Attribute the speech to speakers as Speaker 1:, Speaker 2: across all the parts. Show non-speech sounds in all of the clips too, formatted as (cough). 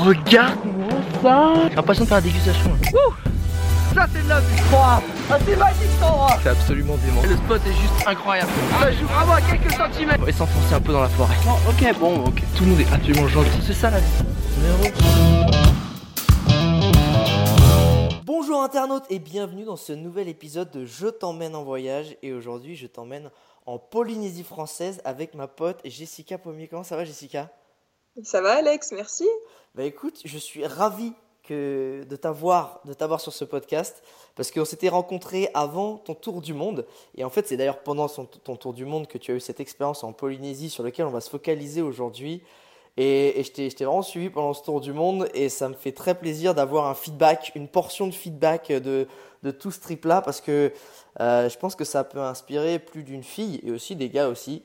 Speaker 1: regarde-moi ça J'ai l'impression de faire la dégustation. Ouh ça c'est de la vie Ah c'est magique cet endroit C'est absolument dément. Le spot est juste incroyable. Ça joue vraiment à quelques centimètres. On va s'enfoncer un peu dans la forêt. ok bon ok. Tout le monde est absolument gentil. C'est ça la vie. Bonjour internautes et bienvenue dans ce nouvel épisode de Je t'emmène en voyage et aujourd'hui je t'emmène en Polynésie française avec ma pote Jessica Pommier. Comment ça va Jessica?
Speaker 2: Ça va Alex, merci.
Speaker 1: Bah écoute, je suis ravi que de t'avoir de t'avoir sur ce podcast parce qu'on s'était rencontrés avant ton tour du monde. Et en fait c'est d'ailleurs pendant ton tour du monde que tu as eu cette expérience en Polynésie sur laquelle on va se focaliser aujourd'hui. Et, et je t'ai vraiment suivi pendant ce tour du monde et ça me fait très plaisir d'avoir un feedback, une portion de feedback de, tout ce trip là parce que euh, je pense que ça peut inspirer plus d'une fille et aussi des gars aussi.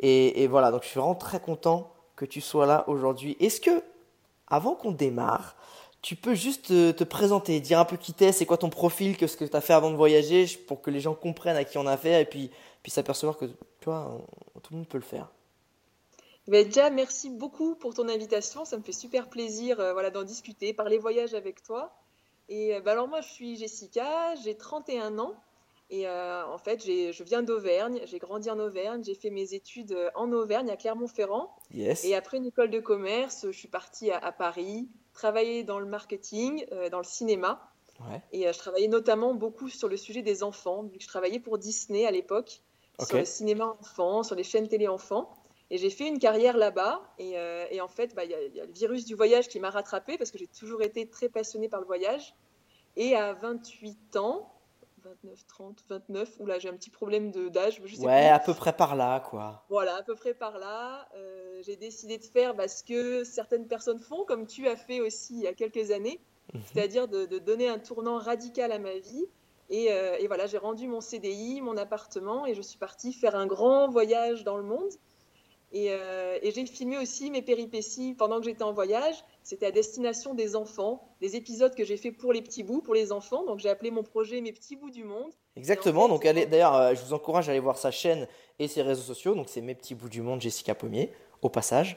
Speaker 1: Et voilà donc je suis vraiment très content que tu sois là aujourd'hui. Est-ce que avant qu'on démarre tu peux juste te, présenter, dire un peu qui t'es, c'est quoi ton profil, que ce que tu as fait avant de voyager, pour que les gens comprennent à qui on a fait et puis, puis s'apercevoir que tu tout le monde peut le faire.
Speaker 2: Mais déjà, merci beaucoup pour ton invitation. Ça me fait super plaisir euh, voilà, d'en discuter, parler voyage avec toi. Et euh, bah, alors moi, je suis Jessica, j'ai 31 ans. Et euh, en fait, je viens d'Auvergne, j'ai grandi en Auvergne, j'ai fait mes études en Auvergne, à Clermont-Ferrand.
Speaker 1: Yes.
Speaker 2: Et après une école de commerce, je suis partie à Paris, travaillé dans le marketing, euh, dans le cinéma. Et euh, je travaillais notamment beaucoup sur le sujet des enfants, vu que je travaillais pour Disney à l'époque, sur le cinéma enfant, sur les chaînes télé enfants. Et j'ai fait une carrière là-bas. Et, euh, en fait, bah, il y, a le virus du voyage qui m'a rattrapé parce que j'ai toujours été très passionnée par le voyage. Et à 28 ans, 29, 30, 29, là j'ai un petit problème d'âge.
Speaker 1: Ouais, à peu près par là, quoi.
Speaker 2: Voilà, à peu près par là. Euh, j'ai décidé de faire bah, ce que certaines personnes font, comme tu as fait aussi il y a quelques années, mhm. c'est-à-dire de, donner un tournant radical à ma vie. Et, euh, et voilà, j'ai rendu mon CDI, mon appartement, et je suis partie faire un grand voyage dans le monde. Euh, et, j'ai filmé aussi mes péripéties pendant que j'étais en voyage. C'était à destination des enfants, des épisodes que j'ai fait pour les petits bouts, pour les enfants. Donc j'ai appelé mon projet Mes petits bouts du monde.
Speaker 1: Exactement. donc d'ailleurs, euh, je vous encourage à aller voir sa chaîne et ses réseaux sociaux. Donc c'est Mes petits bouts du monde, Jessica Pommier, au passage.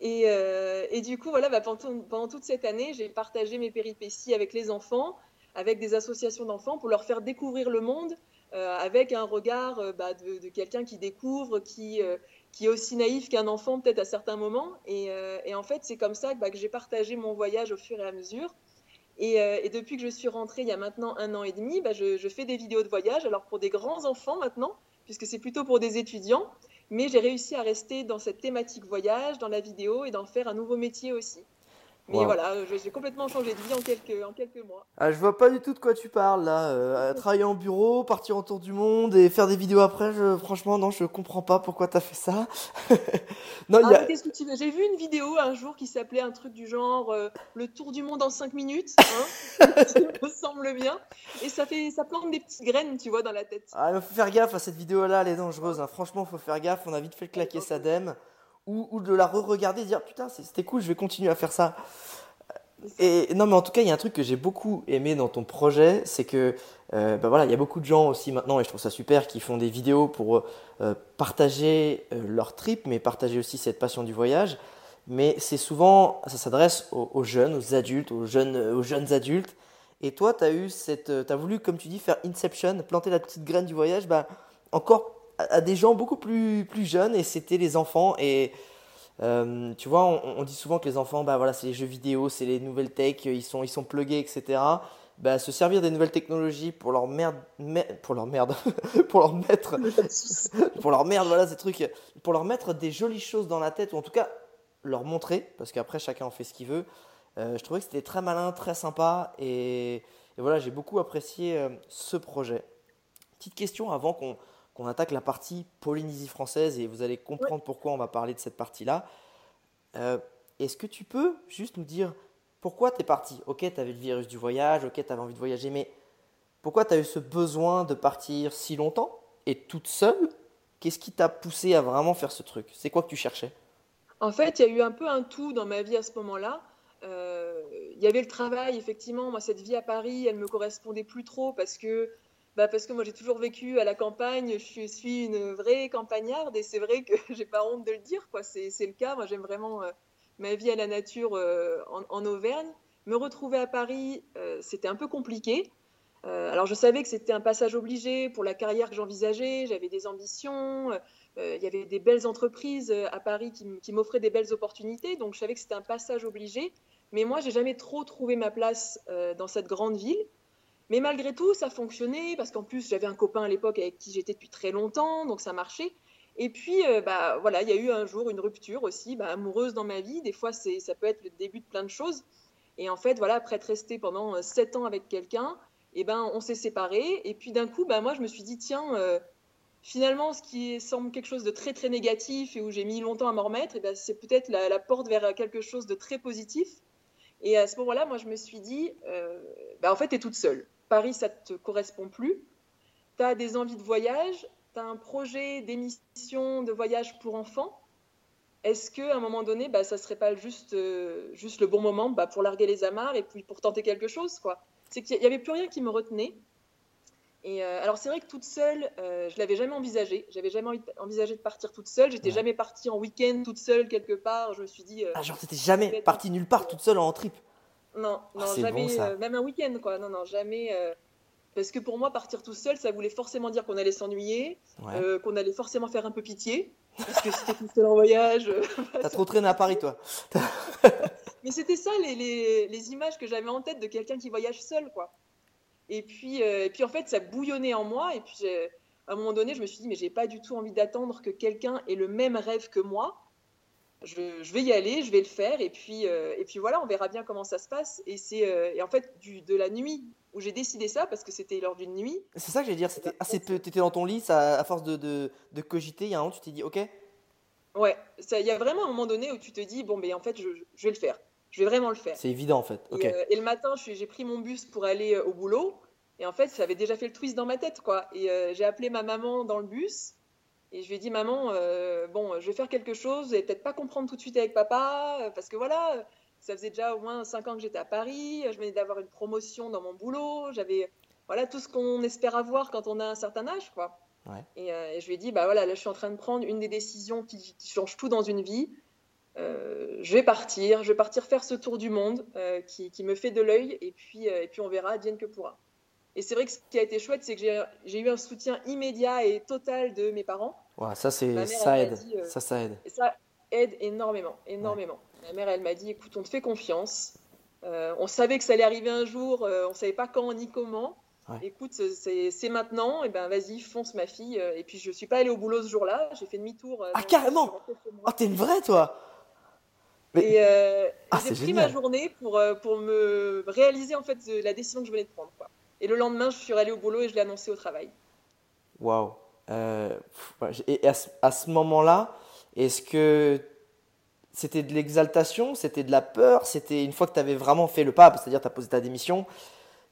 Speaker 2: Et, euh, et du coup, voilà, bah, pendant, pendant, toute cette année, j'ai partagé mes péripéties avec les enfants, avec des associations d'enfants pour leur faire découvrir le monde avec un regard bah, de, de quelqu'un qui découvre, qui, qui est aussi naïf qu'un enfant peut-être à certains moments. Et, euh, en fait, c'est comme ça bah, que j'ai partagé mon voyage au fur et à mesure. Euh, et, depuis que je suis rentrée il y a maintenant un an et demi, bah, je, je, fais des vidéos de voyage, alors pour des grands enfants maintenant, puisque c'est plutôt pour des étudiants. Mais j'ai réussi à rester dans cette thématique voyage, dans la vidéo, et d'en faire un nouveau métier aussi. Mais voilà, j'ai complètement changé de vie en quelques, en quelques mois.
Speaker 1: Ah, je vois pas du tout de quoi tu parles là. Euh, (laughs) travailler en bureau, partir autour du monde et faire des vidéos après, je, franchement, non, je comprends pas pourquoi tu as fait ça. (laughs)
Speaker 2: non, ah, a... J'ai vu une vidéo un jour qui s'appelait un truc du genre euh, Le tour du monde en 5 minutes. Hein (laughs) ça me semble bien. Et ça, fait, ça plante des petites graines, tu vois, dans la tête.
Speaker 1: Ah, il faut faire gaffe à cette vidéo-là, elle est dangereuse. Hein. Franchement, faut faire gaffe. On a vite fait claquer sa dème ou, de la re-regarder et dire putain c'était cool je vais continuer à faire ça. Et non mais en tout cas il y a un truc que j'ai beaucoup aimé dans ton projet c'est que euh, bah voilà il y a beaucoup de gens aussi maintenant et je trouve ça super qui font des vidéos pour euh, partager euh, leur trip mais partager aussi cette passion du voyage. Mais c'est souvent ça s'adresse aux, jeunes aux adultes aux jeunes aux jeunes adultes. Et toi tu as eu cette as voulu comme tu dis faire inception planter la petite graine du voyage bah encore à, des gens beaucoup plus, plus jeunes et c'était les enfants. Et euh, tu vois, on, dit souvent que les enfants, bah voilà, c'est les jeux vidéo, c'est les nouvelles tech, ils sont, ils sont plugués, etc. Bah, se servir des nouvelles technologies pour leur merde, pour leur merde, (laughs) pour leur mettre, (laughs) (laughs) pour leur merde, voilà ces trucs, pour leur mettre des jolies choses dans la tête ou en tout cas leur montrer, parce qu'après chacun en fait ce qu'il veut. Euh, je trouvais que c'était très malin, très sympa et, voilà, j'ai beaucoup apprécié euh, ce projet. Petite question avant qu'on qu'on attaque la partie Polynésie française et vous allez comprendre pourquoi on va parler de cette partie-là. Euh, est-ce que tu peux juste nous dire pourquoi tu es parti? Ok, tu avais le virus du voyage, ok, tu avais envie de voyager, mais pourquoi tu as eu ce besoin de partir si longtemps? Et toute seule Qu'est-ce qui t'a poussé à vraiment faire ce truc? C'est quoi que tu cherchais?
Speaker 2: En fait, il y a eu un peu un tout dans ma vie à ce moment-là. Euh, il y avait le travail, effectivement. Moi, cette vie à Paris, elle me correspondait plus trop parce que bah parce que moi j'ai toujours vécu à la campagne, je suis une vraie campagnarde et c'est vrai que (laughs) j'ai pas honte de le dire. C'est le cas. Moi j'aime vraiment euh, ma vie à la nature en, en, Auvergne. Me retrouver à Paris, c'était un peu compliqué. alors je savais que c'était un passage obligé pour la carrière que j'envisageais, j'avais des ambitions, il y avait des belles entreprises à Paris qui m'offraient des belles opportunités, donc je savais que c'était un passage obligé. Mais moi, j'ai jamais trop trouvé ma place dans cette grande ville. Mais malgré tout, ça fonctionnait parce qu'en plus, j'avais un copain à l'époque avec qui j'étais depuis très longtemps, donc ça marchait. Et puis, euh, bah, voilà, il y a eu un jour une rupture aussi, bah, amoureuse dans ma vie. Des fois, ça peut être le début de plein de choses. Et en fait, voilà, après être resté pendant euh, sept ans avec quelqu'un, eh ben, on s'est séparés. Et puis d'un coup, bah, moi, je me suis dit, tiens, euh, finalement, ce qui semble quelque chose de très très négatif et où j'ai mis longtemps à m'en remettre, et ben, c'est peut-être la, porte vers quelque chose de très positif. Et à ce moment-là, moi, je me suis dit, bah, en fait, tu es toute seule. Paris, ça te correspond plus. Tu as des envies de voyage, tu as un projet d'émission de voyage pour enfants. Est-ce qu'à un moment donné, bah, ça serait pas juste, euh, juste le bon moment bah, pour larguer les amarres et puis pour tenter quelque chose quoi? C'est qu'il n'y avait plus rien qui me retenait. Et euh, alors c'est vrai que toute seule, euh, je l'avais jamais envisagé. J'avais jamais envisagé de partir toute seule. J'étais jamais partie en week-end toute seule quelque part. Je me suis dit.
Speaker 1: ah genre t'étais jamais partie nulle part toute seule en trip.
Speaker 2: Non, non, ah, jamais, euh, même un week-end, quoi. Non, non, jamais. Euh, parce que pour moi, partir tout seul, ça voulait forcément dire qu'on allait s'ennuyer, euh, qu'on allait forcément faire un peu pitié, parce que c'était tout seul en voyage. (laughs)
Speaker 1: T'as trop traîné à Paris, toi. (laughs)
Speaker 2: Mais c'était ça, les, les, les, images que j'avais en tête de quelqu'un qui voyage seul, quoi. Et puis, et puis, en fait, ça bouillonnait en moi, et puis à un moment donné, je me suis dit, mais j'ai pas du tout envie d'attendre que quelqu'un ait le même rêve que moi je, vais y aller, je vais le faire, et puis, euh, et puis voilà, on verra bien comment ça se passe. Et c'est euh, en fait du, de la nuit où j'ai décidé ça, parce que c'était lors d'une nuit.
Speaker 1: C'est ça que j'allais dire, c'était assez peu. T'étais dans ton lit, ça, à force de, de, de cogiter, il y a un moment, tu t'es dit, ok
Speaker 2: Ouais, il y a vraiment un moment donné où tu te dis, bon, mais en fait, je, je vais le faire. Je vais vraiment le faire.
Speaker 1: C'est évident, en fait. ok
Speaker 2: Et, euh, et le matin, j'ai pris mon bus pour aller au boulot. Et en fait, ça avait déjà fait le twist dans ma tête, quoi. Et j'ai appelé ma maman dans le bus. Et je lui ai dit, maman, euh, bon, je vais faire quelque chose, n'allez peut-être pas comprendre tout de suite avec papa, euh, parce que voilà, ça faisait déjà au moins 5 ans que j'étais à Paris, je venais d'avoir une promotion dans mon boulot, j'avais voilà tout ce qu'on espère avoir quand on a un certain âge, quoi. Euh, et, je lui ai dit, bah voilà, là je suis en train de prendre une des décisions qui, change tout dans une vie. je vais partir, je vais partir faire ce tour du monde qui, qui, me fait de l'œil, et puis, et puis on verra, advienne que pourra. Et c'est vrai que ce qui a été chouette, c'est que j'ai eu un soutien immédiat et total de mes parents.
Speaker 1: Ouais, ça, c'est, ça aide. Euh, ça, ça aide.
Speaker 2: Ça aide énormément, énormément. Ma mère, elle m'a dit, écoute, on te fait confiance. Euh, on savait que ça allait arriver un jour, euh, on ne savait pas quand ni comment. Écoute, c'est maintenant, et ben vas-y, fonce ma fille. Et puis je suis pas allée au boulot ce jour-là, j'ai fait demi-tour.
Speaker 1: ah carrément Oh t'es une vraie toi
Speaker 2: Et ah, j'ai pris ma journée pour, pour me réaliser en fait la décision que je venais de prendre. Quoi. Et le lendemain, je suis allée au boulot et je l'ai annoncé au travail.
Speaker 1: Waouh. Euh, et à ce, moment-là, est-ce que c'était de l'exaltation, c'était de la peur, c'était une fois que tu avais vraiment fait le pas, c'est-à-dire tu as posé ta démission,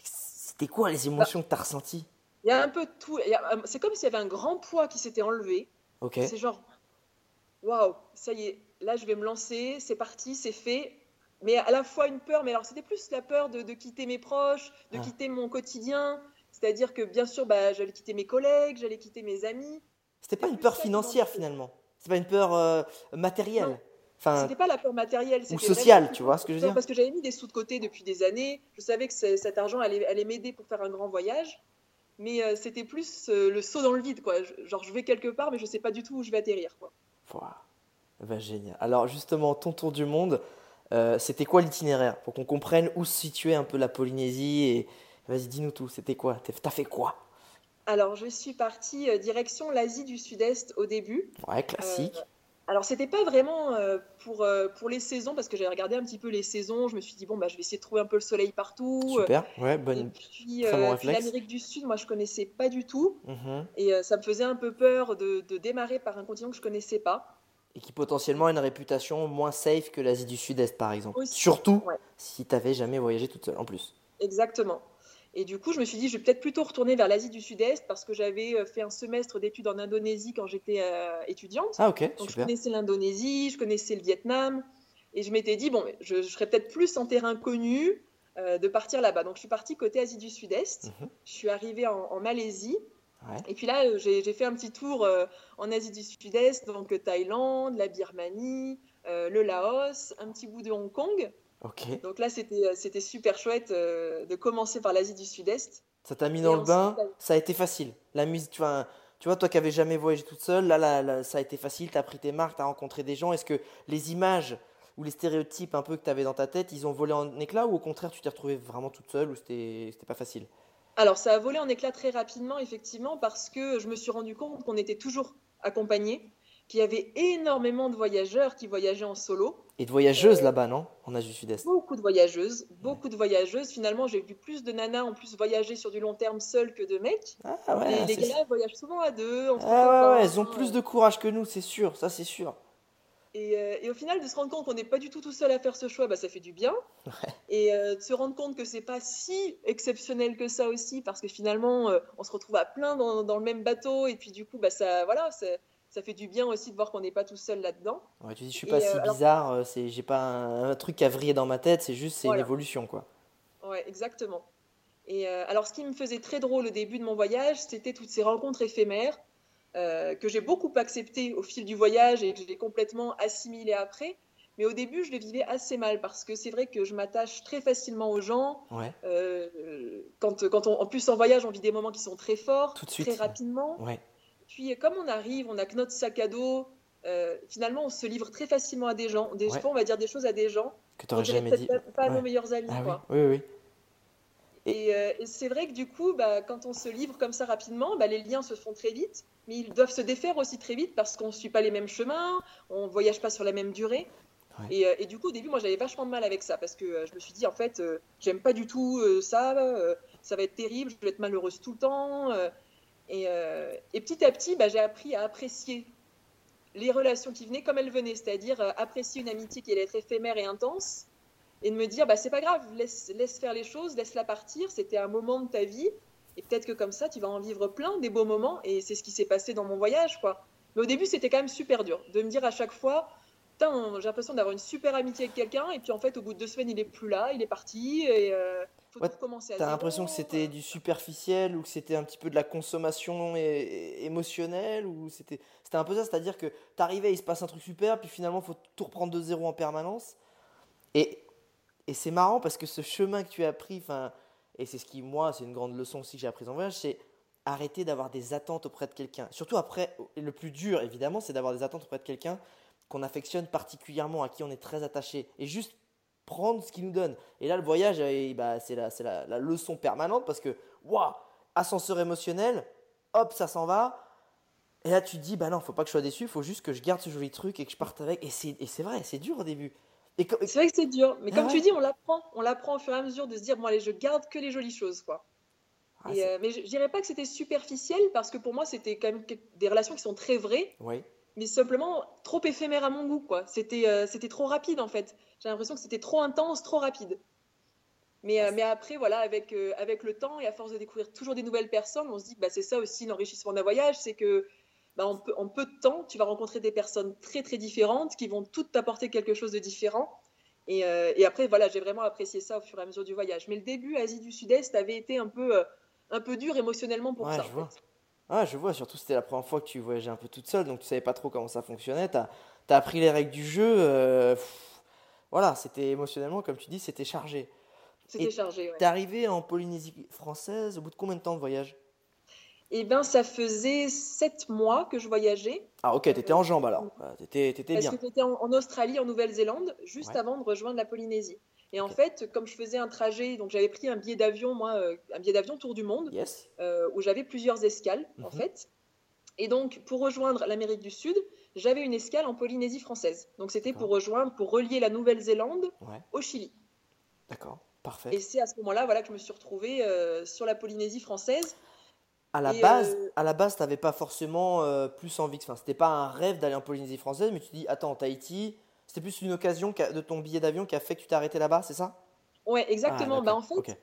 Speaker 1: c'était quoi les émotions que tu as ressenties?
Speaker 2: Il y a un peu de tout. C'est comme s'il y avait un grand poids qui s'était enlevé.
Speaker 1: Ok.
Speaker 2: C'est genre, waouh, ça y est, là je vais me lancer, c'est parti, c'est fait mais à la fois une peur, mais alors c'était plus la peur de, quitter mes proches, de ah. quitter mon quotidien. C'est-à-dire que bien sûr, bah, j'allais quitter mes collègues, j'allais quitter mes amis.
Speaker 1: C'était pas une peur financière finalement. C'est pas une peur euh, matérielle.
Speaker 2: Enfin, c'était pas la peur matérielle.
Speaker 1: Ou sociale, tu vois ce que je veux dire?
Speaker 2: Parce que j'avais mis des sous de côté depuis des années. Je savais que cet argent allait, allait m'aider pour faire un grand voyage. Mais euh, c'était plus euh, le saut dans le vide, quoi. Genre, je vais quelque part, mais je sais pas du tout où je vais atterrir, quoi.
Speaker 1: Bah, génial. Alors, justement, ton tour du monde, c'était quoi l'itinéraire? Pour qu'on comprenne où se situait un peu la Polynésie. Et vas-y, dis-nous tout. C'était quoi? T'as fait quoi?
Speaker 2: Alors, je suis partie euh, direction l'Asie du Sud-Est au début.
Speaker 1: Ouais, classique.
Speaker 2: Euh, alors, c'était pas vraiment pour, pour les saisons, parce que j'avais regardé un petit peu les saisons. Je me suis dit, bon, bah, je vais essayer de trouver un peu le soleil partout.
Speaker 1: Super, ouais, bonne. Et
Speaker 2: puis, l'Amérique du Sud, moi, je connaissais pas du tout. Mhm. Et ça me faisait un peu peur de, de démarrer par un continent que je connaissais pas
Speaker 1: et qui potentiellement a une réputation moins safe que l'Asie du Sud-Est, par exemple. Surtout si tu n'avais jamais voyagé toute seule, en plus.
Speaker 2: Exactement. Et du coup, je me suis dit, je vais peut-être plutôt retourner vers l'Asie du Sud-Est parce que j'avais euh, fait un semestre d'études en Indonésie quand j'étais euh, étudiante.
Speaker 1: Ah, ok.
Speaker 2: Donc, je connaissais l'Indonésie, je connaissais le Vietnam. Et je m'étais dit, bon, je, serais peut-être plus en terrain connu euh, de partir là-bas. Donc, je suis partie côté Asie du Sud-Est. Mhm. Je suis arrivée en Malaisie. Et puis là, j'ai fait un petit tour euh, en Asie du Sud-Est, donc Thaïlande, la Birmanie, le Laos, un petit bout de Hong Kong. Donc là, c'était c'était super chouette de commencer par l'Asie du Sud-Est.
Speaker 1: Ça t'a mis dans le bain, ça a été facile. La musique, tu vois, tu vois toi qui n'avais jamais voyagé toute seule, là, là, ça a été facile, tu as pris tes marques, tu as rencontré des gens. Est-ce que les images ou les stéréotypes un peu que tu avais dans ta tête, ils ont volé en éclats ou au contraire tu t'es retrouvée vraiment toute seule ou c'était pas facile?
Speaker 2: Alors ça a volé en éclats très rapidement effectivement parce que je me suis rendu compte qu'on était toujours accompagnés qu'il y avait énormément de voyageurs qui voyageaient en solo.
Speaker 1: Et de voyageuses euh, là-bas, non? En Asie du Sud-Est.
Speaker 2: Beaucoup de voyageuses, beaucoup de voyageuses. Finalement, j'ai vu plus de nanas en plus voyager sur du long terme seules que de mecs.
Speaker 1: Ah ouais,
Speaker 2: les, gars voyagent souvent à deux.
Speaker 1: ah ouais, ouais, elles ont plus de courage que nous, c'est sûr, ça c'est sûr.
Speaker 2: Euh, et, au final, de se rendre compte qu'on n'est pas du tout tout seul à faire ce choix, bah, ça fait du bien. Et euh, de se rendre compte que c'est pas si exceptionnel que ça aussi, parce que finalement, on se retrouve à plein dans, dans, le même bateau, et puis du coup, bah, ça, voilà, ça fait du bien aussi de voir qu'on n'est pas tout seul là-dedans.
Speaker 1: Ouais, tu dis, je suis pas si euh, bizarre, euh, c'est, j'ai pas un, truc a vrillé dans ma tête, c'est juste, c'est une évolution, quoi.
Speaker 2: Ouais, exactement. Et euh, alors, ce qui me faisait très drôle au début de mon voyage, c'était toutes ces rencontres éphémères que j'ai beaucoup acceptées au fil du voyage et que j'ai complètement assimilées après. Mais au début, je les vivais assez mal parce que c'est vrai que je m'attache très facilement aux gens.
Speaker 1: Ouais.
Speaker 2: quand, quand on, en plus, en voyage, on vit des moments qui sont très forts,
Speaker 1: Tout de suite.
Speaker 2: très rapidement.
Speaker 1: Ouais.
Speaker 2: Puis comme on arrive, on a que notre sac à dos, euh, finalement on se livre très facilement à des gens. Des fois on va dire des choses à des gens
Speaker 1: que tu n'aurais jamais dit.
Speaker 2: Pas, pas à nos meilleurs amis.
Speaker 1: Ah
Speaker 2: quoi.
Speaker 1: Oui, oui, oui.
Speaker 2: Et, euh, et c'est vrai que du coup, bah, quand on se livre comme ça rapidement, bah, les liens se font très vite, mais ils doivent se défaire aussi très vite parce qu'on ne suit pas les mêmes chemins, on ne voyage pas sur la même durée. Et, euh, et, du coup, au début, moi, j'avais vachement de mal avec ça parce que je me suis dit, en fait, j'aime pas du tout ça, ça va être terrible, je vais être malheureuse tout le temps. Euh, et, petit à petit, bah, j'ai appris à apprécier les relations qui venaient comme elles venaient, c'est-à-dire euh, apprécier une amitié qui allait être éphémère et intense, et de me dire, bah, c'est pas grave, laisse, faire les choses, laisse-la partir, c'était un moment de ta vie, et peut-être que comme ça, tu vas en vivre plein, des beaux moments, et c'est ce qui s'est passé dans mon voyage, quoi. Mais au début, c'était quand même super dur de me dire à chaque fois, j'ai l'impression d'avoir une super amitié avec quelqu'un, et puis en fait, au bout de deux semaines, il est plus là, il est parti, et euh, faut tout à
Speaker 1: T'as l'impression que c'était du superficiel, ou que c'était un petit peu de la consommation émotionnelle, ou c'était un peu ça, c'est-à-dire que t'arrivais, il se passe un truc super, puis finalement, il faut tout reprendre de zéro en permanence. Et, et c'est marrant parce que ce chemin que tu as pris, et c'est ce qui, moi, c'est une grande leçon aussi que j'ai apprise en voyage, c'est arrêter d'avoir des attentes auprès de quelqu'un. Surtout après, le plus dur, évidemment, c'est d'avoir des attentes auprès de quelqu'un qu'on affectionne particulièrement, à qui on est très attaché, et juste prendre ce qu'il nous donne. Et là, le voyage, eh, bah, c'est la, la, la, leçon permanente parce que, waouh, ascenseur émotionnel, hop, ça s'en va. Et là, tu te dis, bah non, faut pas que je sois déçu, il faut juste que je garde ce joli truc et que je parte avec. Et c'est vrai, c'est dur au début.
Speaker 2: C'est vrai que c'est dur, mais comme tu dis, on l'apprend, on l'apprend au fur et à mesure de se dire, bon allez, je garde que les jolies choses, quoi. Ah, et, euh, mais je, dirais pas que c'était superficiel parce que pour moi, c'était quand même des relations qui sont très vraies.
Speaker 1: Oui
Speaker 2: mais simplement trop éphémère à mon goût. quoi. C'était euh, c'était trop rapide en fait. J'ai l'impression que c'était trop intense, trop rapide. Mais, euh, mais après, voilà, avec, euh, avec le temps et à force de découvrir toujours des nouvelles personnes, on se dit que bah, c'est ça aussi l'enrichissement d'un voyage, c'est que bah, en, peu, en, peu, de temps, tu vas rencontrer des personnes très très différentes qui vont toutes t'apporter quelque chose de différent. Et, et après, voilà, j'ai vraiment apprécié ça au fur et à mesure du voyage. Mais le début, Asie du Sud-Est, avait été un peu, un peu dur émotionnellement pour ça.
Speaker 1: En fait. Ah, je vois, surtout c'était la première fois que tu voyageais un peu toute seule, donc tu savais pas trop comment ça fonctionnait. Tu as, appris les règles du jeu. Euh, voilà, c'était émotionnellement, comme tu dis, c'était chargé.
Speaker 2: C'était chargé, ouais.
Speaker 1: es arrivé en Polynésie française au bout de combien de temps de voyage?
Speaker 2: Eh bien, ça faisait sept mois que je voyageais.
Speaker 1: Ah, ok, tu étais en jambes alors. Tu étais, bien.
Speaker 2: Parce que tu étais en, Australie, en Nouvelle-Zélande, juste avant de rejoindre la Polynésie. Et en fait, comme je faisais un trajet, donc j'avais pris un billet d'avion, moi, euh, un billet d'avion tour du monde, euh, où j'avais plusieurs escales, en mhm. fait. Et donc, pour rejoindre l'Amérique du Sud, j'avais une escale en Polynésie française. Donc, c'était pour rejoindre, pour relier la Nouvelle-Zélande au Chili.
Speaker 1: D'accord, parfait.
Speaker 2: Et c'est à ce moment-là, voilà, que je me suis retrouvée euh, sur la Polynésie française.
Speaker 1: À la base, à la base, t'avais pas forcément plus envie. Enfin, c'était pas un rêve d'aller en Polynésie française, mais tu dis, attends, Tahiti, c'était plus une occasion de ton billet d'avion qui a fait que tu t'es arrêté là-bas, c'est ça?
Speaker 2: Ouais, exactement. Ah, bah, en fait,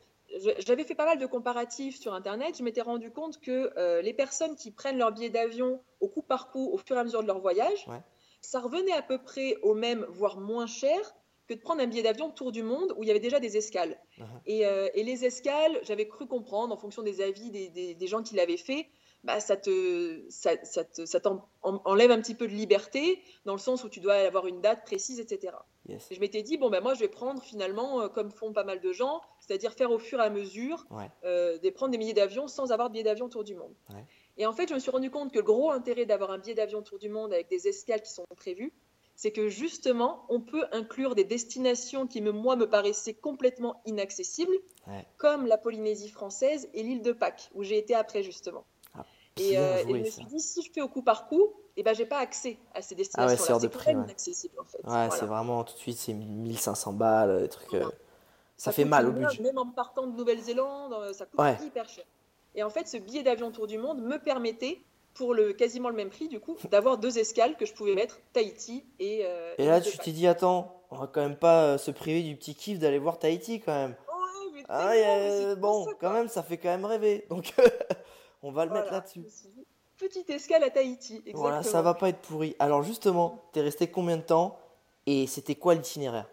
Speaker 2: j'avais fait pas mal de comparatifs sur Internet. Je m'étais rendu compte que euh, les personnes qui prennent leur billet d'avion au coup par coup, au fur et à mesure de leur voyage, ça revenait à peu près au même, voire moins cher que de prendre un billet d'avion autour du monde où il y avait déjà des escales. Uh-huh. Euh, et, les escales, j'avais cru comprendre, en fonction des avis des, des gens qui l'avaient fait, bah, ça te, ça, ça te, ça t'enlève un petit peu de liberté dans le sens où tu dois avoir une date précise, etc.
Speaker 1: Yes.
Speaker 2: Et je m'étais dit bon ben moi je vais prendre finalement euh, comme font pas mal de gens, c'est-à-dire faire au fur et à mesure,
Speaker 1: Ouais.
Speaker 2: euh, de prendre des billets d'avion sans avoir de billets d'avion autour du monde.
Speaker 1: Ouais.
Speaker 2: Et en fait je me suis rendu compte que le gros intérêt d'avoir un billet d'avion autour du monde avec des escales qui sont prévues, c'est que justement on peut inclure des destinations qui moi me paraissaient complètement inaccessibles,
Speaker 1: Ouais.
Speaker 2: comme la Polynésie française et l'île de Pâques où j'ai été après justement.
Speaker 1: Ah,
Speaker 2: Et, euh, et je me suis dit, si je fais au coup par coup, eh ben, j'ai pas accès à ces destinations-là.
Speaker 1: Ah c'est hors de
Speaker 2: c'est
Speaker 1: prix,
Speaker 2: complètement
Speaker 1: ouais.
Speaker 2: inaccessible en fait.
Speaker 1: Ouais,
Speaker 2: Voilà.
Speaker 1: c'est vraiment tout de suite, c'est 1500 balles, des trucs. euh, Ça, fait mal au budget.
Speaker 2: Même en partant de Nouvelle-Zélande, euh, ça coûte
Speaker 1: Ouais.
Speaker 2: hyper cher. Et en fait, ce billet d'avion tour du monde me permettait, pour le quasiment le même prix du coup, d'avoir deux escales que je pouvais mettre, Tahiti et. euh,
Speaker 1: Et là, tu t'es dit, attends, on va quand même pas euh, se priver du petit kiff d'aller voir Tahiti quand même.
Speaker 2: Ouais, mais
Speaker 1: Ah, bon,
Speaker 2: ça,
Speaker 1: quand même, ça fait quand même rêver. Donc, (laughs) on va le mettre là-dessus.
Speaker 2: Petite escale à Tahiti, exactement.
Speaker 1: Voilà, ça va pas être pourri. Alors, justement, t'es resté combien de temps et c'était quoi l'itinéraire?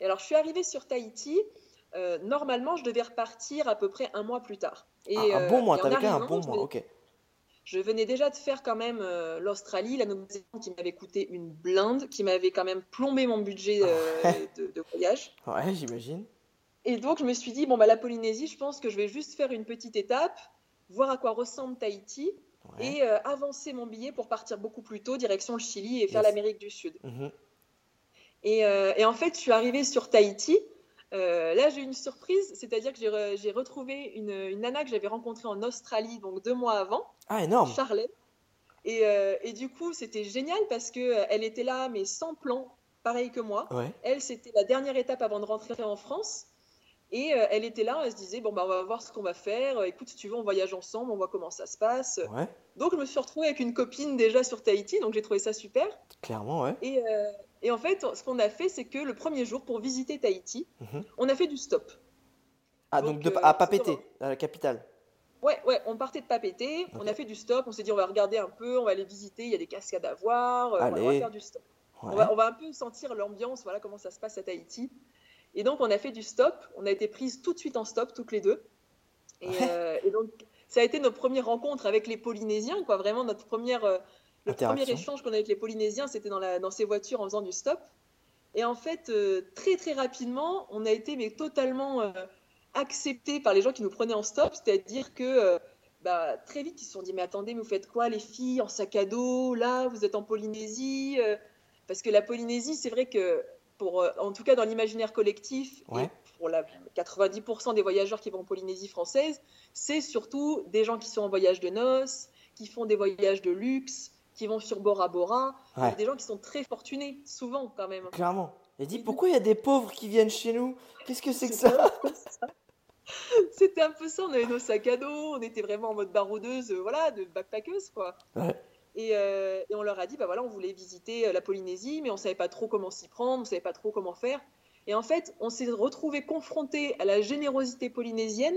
Speaker 2: Et alors, je suis arrivée sur Tahiti. euh, normalement, je devais repartir à peu près un mois plus tard. Et,
Speaker 1: Ah, un
Speaker 2: euh,
Speaker 1: bon mois,
Speaker 2: et en
Speaker 1: t'avais même un bon mois, ok.
Speaker 2: Je venais déjà de faire quand même euh, l'Australie, la Nouvelle-Zélande qui m'avait coûté une blinde, qui m'avait quand même plombé mon budget euh, de, de voyage.
Speaker 1: Ouais, j'imagine.
Speaker 2: Et donc je me suis dit, bon, bah, la Polynésie, je pense que je vais juste faire une petite étape, voir à quoi ressemble Tahiti,
Speaker 1: Ouais.
Speaker 2: et euh, avancer mon billet pour partir beaucoup plus tôt, direction le Chili et faire
Speaker 1: Yes.
Speaker 2: l'Amérique du Sud.
Speaker 1: Mhm.
Speaker 2: Et, euh, et en fait, je suis arrivée sur Tahiti. Euh, là, j'ai eu une surprise, c'est-à-dire que j'ai re- j'ai retrouvé une, une nana que j'avais rencontrée en Australie, donc deux mois avant.
Speaker 1: Ah, énorme.
Speaker 2: Charlène. Et, euh, et du coup, c'était génial parce que euh, elle était là, mais sans plan, pareil que moi.
Speaker 1: Ouais.
Speaker 2: Elle, c'était la dernière étape avant de rentrer en France. Et elle était là, elle se disait bon bah on va voir ce qu'on va faire. Écoute, si tu veux, on voyage ensemble, on voit comment ça se passe.
Speaker 1: Ouais,
Speaker 2: Donc je me suis retrouvée avec une copine déjà sur Tahiti, donc j'ai trouvé ça super.
Speaker 1: clairement, ouais.
Speaker 2: Et, euh, et en fait, ce qu'on a fait, c'est que le premier jour, pour visiter Tahiti,
Speaker 1: Mhm.
Speaker 2: on a fait du stop.
Speaker 1: Ah,
Speaker 2: Donc,
Speaker 1: donc, de,
Speaker 2: euh,
Speaker 1: à
Speaker 2: vraiment-
Speaker 1: à la capitale.
Speaker 2: Ouais, ouais, on partait de Papeete, on a fait du stop, on s'est dit on va regarder un peu, on va aller visiter, il y a des cascades à voir, euh, on va
Speaker 1: Allez.
Speaker 2: faire du stop.
Speaker 1: Ouais.
Speaker 2: On, va, on va un peu sentir l'ambiance, voilà comment ça se passe à Tahiti. Et donc on a fait du stop, on a été prises tout de suite en stop toutes les deux. Et,
Speaker 1: Ouais.
Speaker 2: euh, et donc ça a été nos premières rencontres avec les Polynésiens, quoi, vraiment notre première, le premier échange qu'on a avec les Polynésiens, c'était dans, la, dans ces voitures en faisant du stop. Et en fait, euh, très très rapidement, on a été mais totalement euh, acceptés par les gens qui nous prenaient en stop, c'est-à-dire que euh, bah, très vite ils se sont dit mais attendez, mais vous faites quoi les filles en sac à dos Là, vous êtes en Polynésie euh, Parce que la Polynésie, c'est vrai que pour, en tout cas dans l'imaginaire collectif,
Speaker 1: Ouais.
Speaker 2: et pour la 90% des voyageurs qui vont en Polynésie française, c'est surtout des gens qui sont en voyage de noces, qui font des voyages de luxe, qui vont sur Bora Bora,
Speaker 1: Ouais.
Speaker 2: Des gens qui sont très fortunés, souvent quand même.
Speaker 1: Clairement. Et
Speaker 2: du-
Speaker 1: pourquoi il y a des pauvres qui viennent chez nous? Qu'est-ce que c'est que ça? (laughs)
Speaker 2: C'était un peu ça, on avait nos sacs à dos, on était vraiment en mode baroudeuse, euh, voilà, de backpackeuse, quoi.
Speaker 1: Ouais.
Speaker 2: Et, euh, et on leur a dit, bah voilà, on voulait visiter euh, la Polynésie, mais on savait pas trop comment s'y prendre, on savait pas trop comment faire. Et en fait, on s'est retrouvé confrontés à la générosité polynésienne,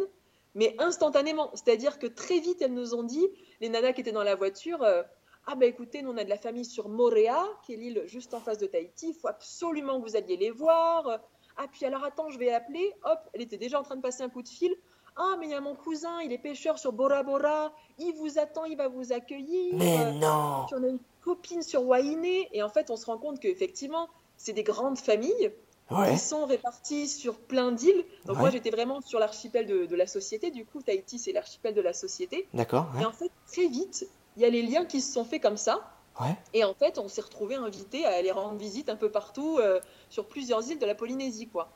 Speaker 2: mais instantanément. C'est-à-dire que très vite, elles nous ont dit, les nanas qui étaient dans la voiture, euh, ah bah écoutez, nous on a de la famille sur Moréa, qui est l'île juste en face de Tahiti, il faut absolument que vous alliez les voir. Ah puis alors attends, je vais appeler. Hop, elle était déjà en train de passer un coup de fil. Ah mais il y a mon cousin, il est pêcheur sur Bora Bora, il vous attend, il va vous accueillir.
Speaker 1: Mais non!
Speaker 2: Puis on a une copine sur Wainé et en fait on se rend compte qu'effectivement c'est des grandes familles
Speaker 1: Ouais.
Speaker 2: qui sont réparties sur plein d'îles. Donc
Speaker 1: Ouais.
Speaker 2: moi j'étais vraiment sur l'archipel de, de la société, du coup Tahiti c'est l'archipel de la société.
Speaker 1: D'accord, ouais.
Speaker 2: Et en fait très vite il y a les liens qui se sont faits comme ça.
Speaker 1: Ouais.
Speaker 2: Et en fait on s'est retrouvés invités à aller rendre visite un peu partout euh, sur plusieurs îles de la Polynésie quoi.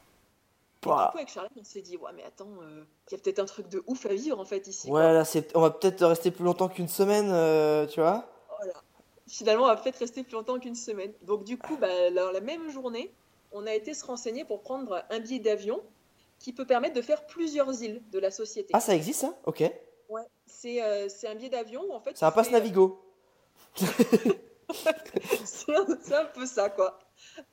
Speaker 2: Et du coup avec Charlotte on s'est dit ouais mais attends euh, il y a peut-être un truc de ouf à vivre en fait ici. quoi.
Speaker 1: Ouais, là, on va peut-être rester plus longtemps qu'une semaine, euh, tu vois?
Speaker 2: Voilà. Finalement, on va peut-être rester plus longtemps qu'une semaine. Donc, du coup, bah, la, la même journée, on a été se renseigner pour prendre un billet d'avion qui peut permettre de faire plusieurs îles de la société.
Speaker 1: Ah, ça existe, ça? Ok.
Speaker 2: Ouais. C'est euh, c'est un billet d'avion en fait.
Speaker 1: C'est un passe
Speaker 2: fais-
Speaker 1: Navigo. (laughs)
Speaker 2: c'est un, peu ça, quoi.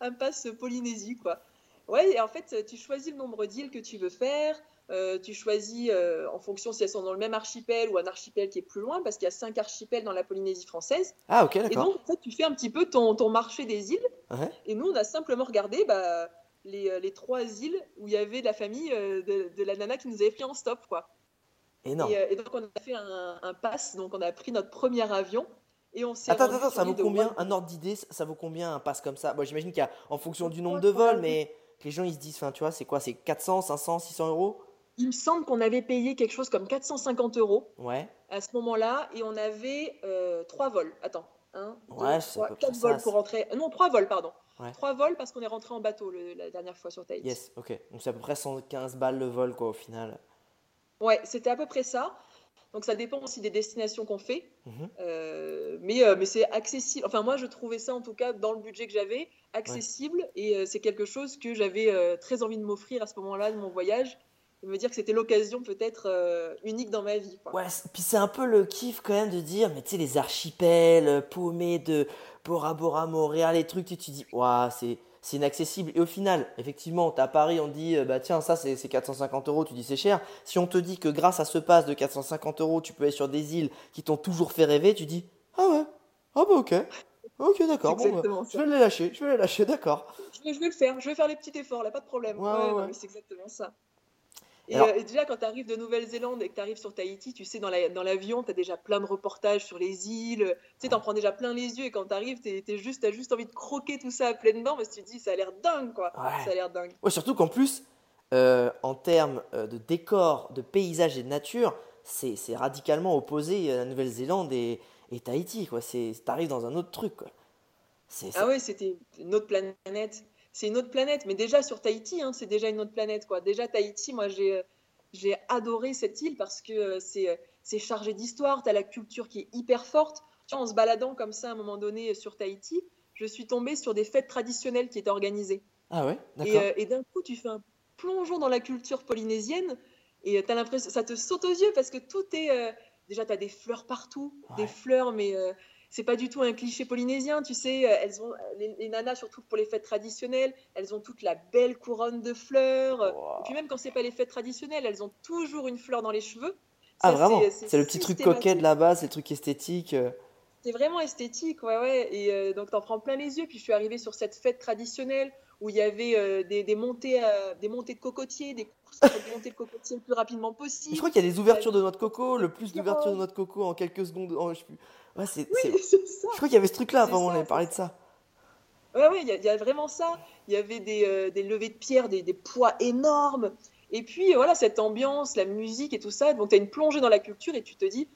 Speaker 2: Un passe Polynésie, quoi. Ouais, et en fait, tu choisis le nombre d'îles que tu veux faire. euh, tu choisis euh, en fonction si elles sont dans le même archipel ou un archipel qui est plus loin, parce qu'il y a cinq archipels dans la Polynésie française.
Speaker 1: Ah, ok,
Speaker 2: Et
Speaker 1: d'accord.
Speaker 2: donc, en fait, tu fais un petit peu ton, ton marché des îles.
Speaker 1: Ouais.
Speaker 2: Et nous, on a simplement regardé bah, les, euh, les trois îles où il y avait la famille euh, de, de la nana qui nous avait pris en stop, quoi.
Speaker 1: Énorme.
Speaker 2: Et, euh, et donc on a fait un, un pass, donc on a pris notre premier avion et on s'est
Speaker 1: Attends, attends, ça vaut combien. Un ordre d'idée, ça ça vaut combien un pass comme ça? Bon, j'imagine qu'il y a, en fonction du nombre de vols, mais que les gens ils se disent, enfin, tu vois, c'est quoi? C'est 400, 500, 600 euros?
Speaker 2: Il me semble qu'on avait payé quelque chose comme 450 euros
Speaker 1: Ouais.
Speaker 2: à ce moment-là et on avait euh, trois vols. Attends, un,
Speaker 1: Ouais,
Speaker 2: deux, trois, quatre vols pour rentrer. Non, trois vols, pardon.
Speaker 1: Ouais.
Speaker 2: Trois vols parce qu'on est rentré en bateau le- la dernière fois sur Tahiti.
Speaker 1: Yes, ok. Donc c'est à peu près 115 balles le vol, quoi, au final.
Speaker 2: Ouais, c'était à peu près ça. Donc ça dépend aussi des destinations qu'on fait.
Speaker 1: Mhm.
Speaker 2: Euh, mais euh, mais c'est accessible. Enfin, moi, je trouvais ça, en tout cas, dans le budget que j'avais, accessible. Et euh, c'est quelque chose que j'avais très envie de m'offrir à ce moment-là de mon voyage. Et me dire que c'était l'occasion peut-être unique dans ma vie. quoi.
Speaker 1: Ouais, puis c'est un peu le kiff quand même de dire, mais tu sais, les archipels paumés de Bora Bora, Montréal, les trucs, tu te dis, waouh, c'est c'est inaccessible. Et au final, effectivement, t'es à Paris, on te dit, euh, bah tiens, ça c'est c'est 450 euros, tu dis c'est cher. Si on te dit que grâce à ce pass de 450 euros, tu peux aller sur des îles qui t'ont toujours fait rêver, tu dis, ah ouais, ah bah ok, ok, d'accord, bon, bah, je vais les lâcher, je vais les lâcher, d'accord.
Speaker 2: Je vais, je vais le faire, je vais faire les petits efforts, là, pas de problème.
Speaker 1: Ouais,
Speaker 2: Ouais,
Speaker 1: ouais,
Speaker 2: c'est exactement ça. Et,
Speaker 1: Alors-
Speaker 2: euh, et déjà, quand tu arrives de Nouvelle-Zélande et que tu arrives sur Tahiti, tu sais, dans la- dans l'avion, tu as déjà plein de reportages sur les îles. Tu sais, t'en prends déjà plein les yeux et quand tu arrives, tu as juste, t'as juste envie de croquer tout ça à pleines dents parce que tu te dis, ça a l'air dingue, quoi.
Speaker 1: Ouais.
Speaker 2: Ça a l'air dingue.
Speaker 1: Ouais, surtout qu'en plus, euh, en termes euh, de décor, de paysage et de nature, c'est radicalement opposé à la Nouvelle-Zélande et, et Tahiti, quoi. C'est, t'arrives dans un autre truc, quoi.
Speaker 2: Ah ouais, c'était une autre planète. C'est une autre planète, mais déjà sur Tahiti, hein, c'est déjà une autre planète, quoi. Déjà Tahiti, moi j'ai euh, j'ai adoré cette île parce que euh, c'est euh, c'est chargé d'histoire, tu as la culture qui est hyper forte. En se baladant comme ça à un moment donné sur Tahiti, je suis tombée sur des fêtes traditionnelles qui étaient organisées.
Speaker 1: Ah ouais,
Speaker 2: Et,
Speaker 1: d'accord.
Speaker 2: et d'un coup, tu fais un plongeon dans la culture polynésienne et tu as l'impression, ça te saute aux yeux parce que tout est. euh, déjà, tu as des fleurs partout,
Speaker 1: Ouais.
Speaker 2: des fleurs, mais euh, c'est pas du tout un cliché polynésien, tu sais. euh, Elles ont, les, les nanas, surtout pour les fêtes traditionnelles, elles ont toute la belle couronne de fleurs. euh,
Speaker 1: Wow.
Speaker 2: Et puis même quand c'est pas les fêtes traditionnelles, elles ont toujours une fleur dans les cheveux.
Speaker 1: Ah vraiment,
Speaker 2: c'est-
Speaker 1: le petit truc coquet de là-bas, c'est le truc esthétique. euh.
Speaker 2: C'est vraiment esthétique, ouais, ouais. Et euh, donc, t'en prends plein les yeux. Puis, je suis arrivée sur cette fête traditionnelle où il y avait euh, des, des montées, euh, des montées de cocotiers, des courses pour monter le cocotier le plus rapidement
Speaker 1: Je
Speaker 2: possible.
Speaker 1: crois qu'il y a des ouvertures de noix de coco, le plus d'ouvertures de noix de coco en quelques secondes. je sais plus. Ouais, c'est,
Speaker 2: Oui,
Speaker 1: c'est-
Speaker 2: c'est ça.
Speaker 1: Je crois qu'il y avait ce truc-là, avant on avait parlé de ça.
Speaker 2: Ouais, il y, a- il y a vraiment ça. Il y avait des, euh, des levées de pierre, des, des poids énormes. Et puis, voilà, cette ambiance, la musique et tout ça. Donc, tu as une plongée dans la culture et tu te dis,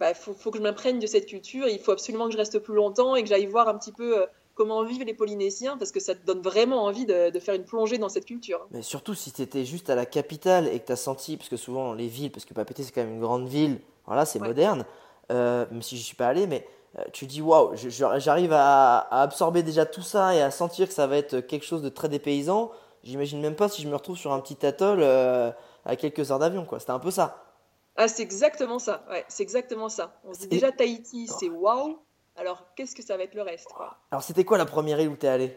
Speaker 2: bah, faut, faut que je m'imprègne de cette culture. Il faut absolument que je reste plus longtemps et que j'aille voir un petit peu comment vivent les Polynésiens parce que ça te donne vraiment envie de, de faire une plongée dans cette culture.
Speaker 1: Mais surtout si t'étais juste à la capitale et que t'as senti, parce que souvent les villes, parce que Papeete c'est quand même une grande ville, voilà, c'est
Speaker 2: Ouais.
Speaker 1: moderne, euh, même si je suis pas allé, mais euh, tu dis waouh, j'arrive à, à absorber déjà tout ça et à sentir que ça va être quelque chose de très dépaysant. J'imagine même pas si je me retrouve sur un petit atoll euh, à quelques heures d'avion, quoi. C'était un peu ça.
Speaker 2: Ah, c'est exactement ça. Ouais, c'est exactement ça. On se dit déjà Tahiti, c'est waouh. Alors, qu'est-ce que ça va être le reste, quoi?
Speaker 1: Alors c'était quoi la première île où t'es allé?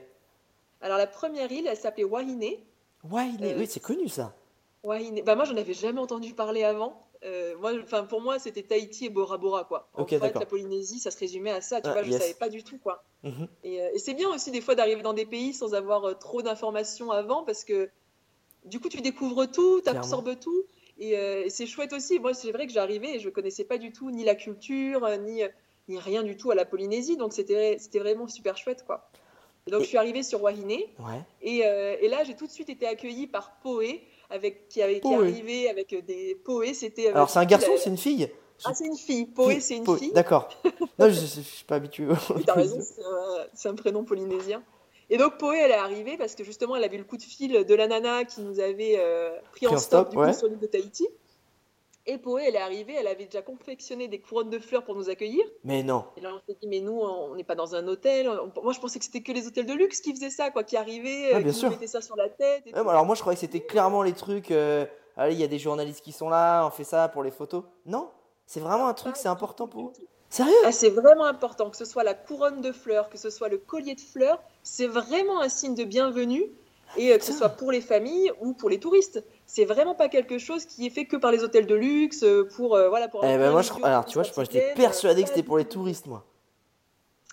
Speaker 2: Alors, la première île, elle s'appelait Wahine.
Speaker 1: Wahine,
Speaker 2: Euh,
Speaker 1: oui, c'est connu ça.
Speaker 2: Wahine. Bah, moi, j'en avais jamais entendu parler avant. Euh, moi, enfin, pour moi, c'était Tahiti et Bora Bora, quoi. En fait, la Polynésie, ça se résumait à ça. Tu
Speaker 1: Ah,
Speaker 2: vois, je
Speaker 1: yes.
Speaker 2: savais pas du tout, quoi.
Speaker 1: Mhm.
Speaker 2: Et, euh, et c'est bien aussi des fois d'arriver dans des pays sans avoir trop d'informations avant parce que du coup tu découvres tout, tu absorbes tout et, et c'est chouette aussi. Moi c'est vrai que j'arrivais et je connaissais pas du tout ni la culture ni, ni rien du tout à la Polynésie donc c'était vraiment super chouette quoi. Et donc
Speaker 1: Et-
Speaker 2: je suis arrivée sur Wahine
Speaker 1: Ouais.
Speaker 2: et, euh, et là j'ai tout de suite été accueillie par Poé avec qui, avait, qui arrivait avec des Poé c'était euh,
Speaker 1: Alors c'est un
Speaker 2: la-
Speaker 1: garçon, c'est une fille?
Speaker 2: Ah c'est une fille Poé c'est une
Speaker 1: Poé,
Speaker 2: fille
Speaker 1: D'accord. (laughs) non, je, je suis pas habitué.
Speaker 2: Oui, t'as (laughs) raison, c'est un, prénom polynésien. Et donc Poé, elle est arrivée parce que justement, elle avait le coup de fil de la nana qui nous avait euh, pris, en stop,
Speaker 1: stop,
Speaker 2: du
Speaker 1: ouais.
Speaker 2: coup sur l'île de Tahiti. Et Poé, elle est arrivée, elle avait déjà confectionné des couronnes de fleurs pour nous accueillir.
Speaker 1: Mais non.
Speaker 2: Et là, on s'est dit, mais nous, on n'est pas dans un hôtel. On- Moi, je pensais que c'était que les hôtels de luxe qui faisaient ça, quoi, qui arrivaient,
Speaker 1: Ah,
Speaker 2: euh,
Speaker 1: bien
Speaker 2: qui
Speaker 1: sûr.
Speaker 2: nous mettaient ça sur la tête. et
Speaker 1: Ouais,
Speaker 2: tout.
Speaker 1: mais alors moi je croyais que c'était clairement les trucs. euh, allez, il y a des journalistes qui sont là, on fait ça pour les photos. Non, c'est vraiment un truc,
Speaker 2: Pas
Speaker 1: c'est important pour
Speaker 2: tout.
Speaker 1: Sérieux?
Speaker 2: Ah, c'est vraiment important, que ce soit la couronne de fleurs, que ce soit le collier de fleurs, c'est vraiment un signe de bienvenue, et euh, que ce soit pour les familles ou pour les touristes. C'est vraiment pas quelque chose qui est fait que par les hôtels de luxe, euh, pour, euh, voilà, pour
Speaker 1: Eh ben moi, je, alors tu vois, je, j'étais persuadé
Speaker 2: euh,
Speaker 1: que
Speaker 2: pas
Speaker 1: c'était pour les touristes, moi.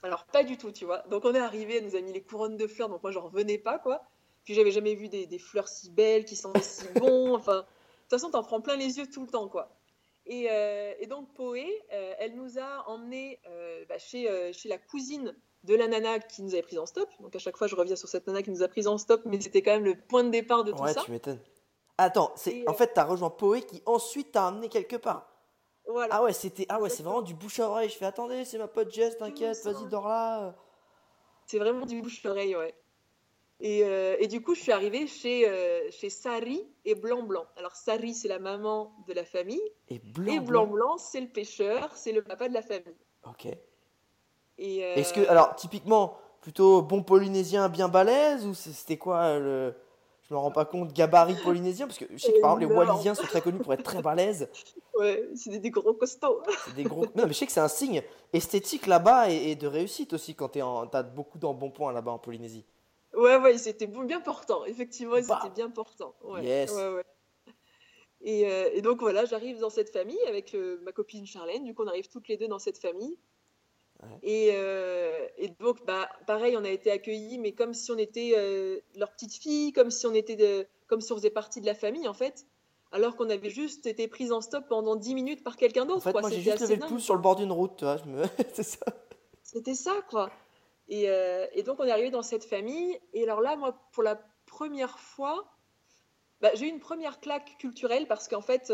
Speaker 2: Alors, pas du tout, tu vois. Donc, on est arrivé, elle nous a mis les couronnes de fleurs, donc moi, j'en revenais pas, quoi. Puis, j'avais jamais vu des, des fleurs si belles, qui sentaient si (laughs) bon. Enfin, de toute façon, t'en prends plein les yeux tout le temps, quoi. Et, euh, et donc Poé, euh, elle nous a emmenés euh, bah, chez, euh, chez la cousine de la nana qui nous avait pris en stop. Donc à chaque fois, je reviens sur cette nana qui nous a pris en stop, mais c'était quand même le point de départ de tout
Speaker 1: Ouais,
Speaker 2: ça.
Speaker 1: tu m'étonnes. Attends, c'est en
Speaker 2: euh,
Speaker 1: fait, t'as rejoint Poé qui ensuite t'a amené quelque part.
Speaker 2: Voilà.
Speaker 1: Ah ouais, c'était ah ouais, c'est vraiment du bouche à oreille. Je fais attendez, c'est ma pote Jess, t'inquiète, vas-y dors là.
Speaker 2: C'est vraiment du bouche-oreille, ouais. Et, euh, et du coup, je suis arrivée chez, euh, chez Sari et Blanc Blanc. Alors, Sari, c'est la maman de la famille,
Speaker 1: Et blanc,
Speaker 2: et Blanc Blanc, c'est le pêcheur, c'est le papa de la famille.
Speaker 1: Ok.
Speaker 2: Et, euh,
Speaker 1: Est-ce que alors typiquement plutôt bon polynésien bien balèze ou c'était quoi euh, le me rends pas compte gabarit polynésien parce que je sais que par exemple les
Speaker 2: Énorme.
Speaker 1: Wallisiens sont très connus pour être très balèzes.
Speaker 2: ouais, c'est des, gros costauds.
Speaker 1: Des gros. Non mais je sais que c'est un signe esthétique là-bas et, et de réussite aussi quand t'as beaucoup d'embonpoint là-bas en Polynésie.
Speaker 2: Ouais, ouais, c'était bien portant. Effectivement,
Speaker 1: Bah.
Speaker 2: c'était bien portant. Ouais,
Speaker 1: Yes.
Speaker 2: ouais, ouais. Et, euh, et donc voilà, j'arrive dans cette famille avec euh, ma copine Charlène. Du coup, on arrive toutes les deux dans cette famille. Et, euh, et donc, bah, pareil, on a été accueillis, mais comme si on était euh, leur petite fille, comme si on était de- comme si on faisait partie de la famille en fait, alors qu'on avait juste été prise en stop pendant 10 minutes par quelqu'un d'autre.
Speaker 1: En fait
Speaker 2: quoi.
Speaker 1: moi j'ai
Speaker 2: C'était
Speaker 1: juste levé le pouce sur le bord d'une route, tu vois, je me (laughs) c'est ça.
Speaker 2: C'était ça, quoi. Et, euh, et donc, on est arrivé dans cette famille. Et alors là, moi, pour la première fois, bah, j'ai eu une première claque culturelle parce qu'en fait,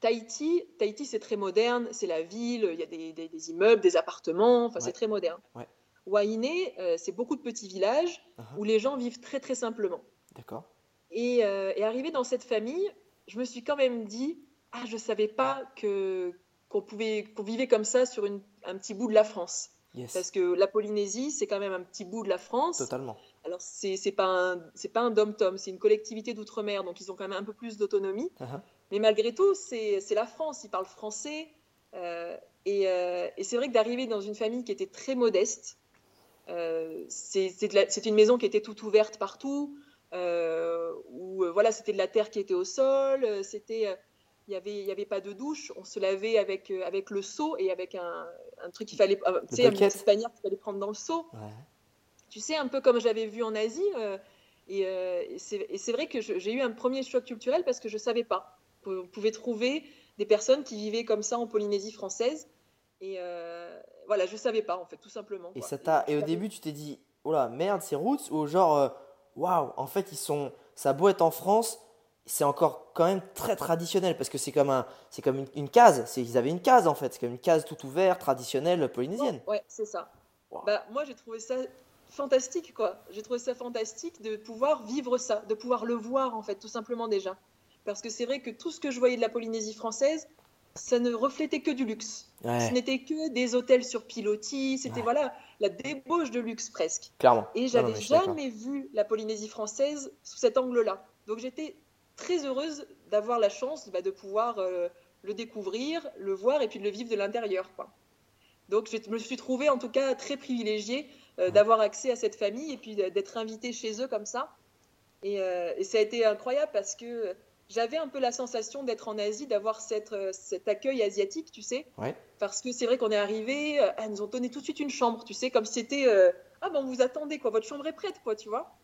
Speaker 2: Tahiti, Tahiti c'est très moderne, c'est la ville, il y a des, des- des immeubles, des appartements, enfin,
Speaker 1: Ouais.
Speaker 2: c'est très moderne.
Speaker 1: Ouais.
Speaker 2: Wainé, euh, c'est beaucoup de petits villages
Speaker 1: Uh-huh.
Speaker 2: où les gens vivent très, très simplement.
Speaker 1: D'accord.
Speaker 2: Et, euh, et arrivé dans cette famille, je me suis quand même dit, ah, je savais pas que qu'on pouvait qu'on vivait comme ça sur une- un petit bout de la France.
Speaker 1: Yes.
Speaker 2: Parce que la Polynésie, c'est quand même un petit bout de la France.
Speaker 1: Totalement.
Speaker 2: Alors, c'est pas un, c'est pas un dom-tom, c'est une collectivité d'outre-mer, donc ils ont quand même un peu plus d'autonomie.
Speaker 1: Uh-huh.
Speaker 2: Mais malgré tout, c'est la France, ils parlent français. euh, et euh, et c'est vrai que d'arriver dans une famille qui était très modeste, euh, c'est une maison qui était toute ouverte partout, euh, où voilà, c'était de la terre qui était au sol, c'était. il y avait, y avait pas de douche, on se lavait avec, avec le seau et avec un, un truc qu'il fallait, tu sais, une petite qu'il fallait prendre dans le seau
Speaker 1: Ouais.
Speaker 2: tu sais, un peu comme j'avais vu en Asie. et et c'est vrai que j'ai eu un premier choc culturel parce que je ne savais pas. On pouvait trouver des personnes qui vivaient comme ça en Polynésie française. Et euh, voilà, je ne savais pas, en fait, tout simplement.
Speaker 1: Et ça t'a et au début tu t'es dit oh là merde c'est roots ou genre euh, waouh en fait ils sont ça a beau être en France c'est encore quand même très traditionnel parce que c'est comme un c'est comme une, une case c'est ils avaient une case en fait c'est comme une case toute ouverte traditionnelle polynésienne.
Speaker 2: Ouais, c'est ça.
Speaker 1: Wow.
Speaker 2: Bah, moi, j'ai trouvé ça fantastique, quoi. J'ai trouvé ça fantastique de pouvoir vivre ça, de pouvoir le voir, en fait, tout simplement déjà. Parce que c'est vrai que tout ce que je voyais de la Polynésie française, ça ne reflétait que du luxe. Ce n'était que des hôtels sur pilotis, c'était
Speaker 1: Ouais.
Speaker 2: voilà la débauche de luxe presque.
Speaker 1: clairement.
Speaker 2: Et
Speaker 1: Non, non,
Speaker 2: j'avais jamais vu la Polynésie française sous cet angle-là. Donc j'étais très heureuse d'avoir la chance bah, de pouvoir euh, le découvrir, le voir et puis de le vivre de l'intérieur. quoi. Donc je me suis trouvée en tout cas très privilégiée euh, d'avoir accès à cette famille et puis d'être invitée chez eux comme ça. Et, euh, et ça a été incroyable parce que j'avais un peu la sensation d'être en Asie, d'avoir cette, euh, cet accueil asiatique, tu sais.
Speaker 1: Ouais.
Speaker 2: Parce que c'est vrai qu'on est arrivé, euh, elles nous ont donné tout de suite une chambre, tu sais, comme si c'était euh, ah ben vous attendez quoi, votre chambre est prête quoi, tu vois.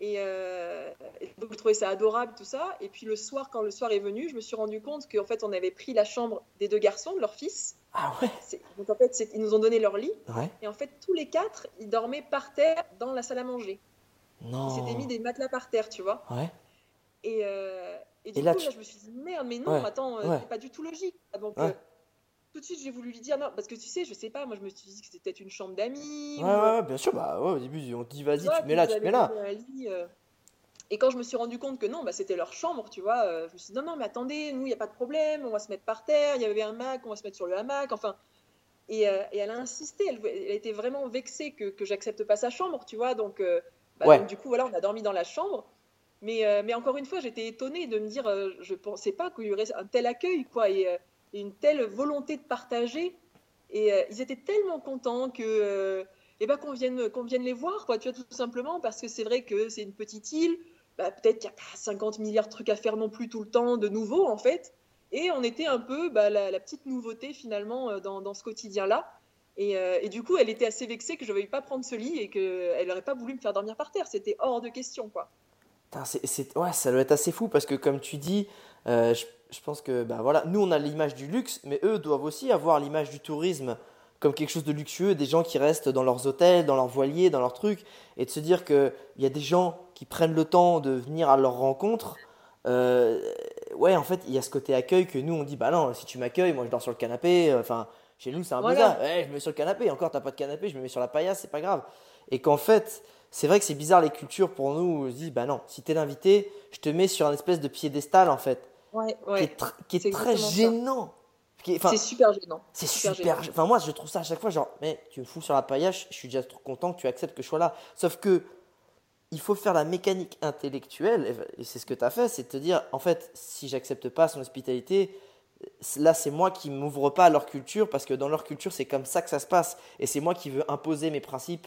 Speaker 2: Et, euh, donc je trouvais ça adorable tout ça. Et puis le soir, quand le soir est venu, je me suis rendu compte qu'en fait on avait pris la chambre des deux garçons, de leur fils.
Speaker 1: Ah ouais.
Speaker 2: Donc en fait ils nous ont donné leur lit.
Speaker 1: Ouais.
Speaker 2: Et en fait tous les quatre, ils dormaient par terre dans la salle à manger.
Speaker 1: Non.
Speaker 2: Ils s'étaient mis des matelas par terre, tu vois.
Speaker 1: Ouais.
Speaker 2: Et, euh, et du
Speaker 1: Et là,
Speaker 2: coup,
Speaker 1: tu-
Speaker 2: là, je me suis dit, merde, mais non,
Speaker 1: Ouais,
Speaker 2: attends, euh,
Speaker 1: ouais.
Speaker 2: c'est pas du tout logique. Ah, Donc,
Speaker 1: Ouais.
Speaker 2: euh, tout de suite, j'ai voulu lui dire non, parce que tu sais, je sais pas, moi, je me suis dit que c'était peut-être une chambre d'amis.
Speaker 1: Ouais,
Speaker 2: ou,
Speaker 1: ouais, bien sûr. Bah au début on te dit vas-y
Speaker 2: tu
Speaker 1: mets là tu mets là.
Speaker 2: lit, euh. Et quand je me suis rendu compte que non, bah, c'était leur chambre, tu vois, euh, je me suis dit non, non, mais attendez, nous, il n'y a pas de problème, on va se mettre par terre, il y avait un hamac, on va se mettre sur le hamac, enfin. Et, euh, et elle a insisté, elle, elle était vraiment vexée que, que j'accepte pas sa chambre, tu vois, donc, euh, bah, donc, du coup, voilà, on a dormi dans la chambre. Mais, euh, mais encore une fois, j'étais étonnée de me dire, euh, je pensais pas qu'il y aurait un tel accueil, quoi, et, euh, une telle volonté de partager. Et ils étaient tellement contents que, eh ben, qu'on vienne, qu'on vienne les voir, quoi, tu vois, tout simplement, parce que c'est vrai que c'est une petite île, bah, peut-être qu'il n'y a pas 50 milliards de trucs à faire non plus tout le temps de nouveau, en fait. Et on était un peu bah, la, petite nouveauté, finalement, dans, ce quotidien-là. Et, et du coup, elle était assez vexée que je ne veuille pas prendre ce lit et qu'elle n'aurait pas voulu me faire dormir par terre. C'était hors de question, quoi.
Speaker 1: Putain, c'est, c'est- ouais, ça doit être assez fou parce que comme tu dis, euh, je- je pense que bah voilà, nous on a l'image du luxe, mais eux doivent aussi avoir l'image du tourisme comme quelque chose de luxueux, des gens qui restent dans leurs hôtels, dans leurs voiliers, dans leurs trucs, et de se dire qu'il y a des gens qui prennent le temps de venir à leur rencontre. Euh, ouais, en fait, il y a ce côté accueil que nous on dit bah non, si tu m'accueilles, moi je dors sur le canapé. euh, Enfin, chez nous c'est un peu
Speaker 2: Voilà.
Speaker 1: ça. Ouais, je me mets sur le canapé. Encore t'as pas de canapé, je me mets sur la paillasse, c'est pas grave. Et qu'en fait, c'est vrai que c'est bizarre les cultures pour nous. On se dit bah non, si t'es l'invité, je te mets sur un espèce de piédestal en fait,
Speaker 2: Ouais,
Speaker 1: qui
Speaker 2: ouais.
Speaker 1: est, tr- qui est très gênant. Qui est-
Speaker 2: C'est super gênant.
Speaker 1: c'est
Speaker 2: super
Speaker 1: super.
Speaker 2: gênant.
Speaker 1: Enfin, moi, je trouve ça à chaque fois, genre, mais tu me fous sur la paillasse, je suis déjà trop content que tu acceptes que je sois là. Sauf que, il faut faire la mécanique intellectuelle, et c'est ce que tu as fait, c'est de te dire, en fait, si j'accepte pas son hospitalité, là, c'est moi qui m'ouvre pas à leur culture, parce que dans leur culture, c'est comme ça que ça se passe. Et c'est moi qui veux imposer mes principes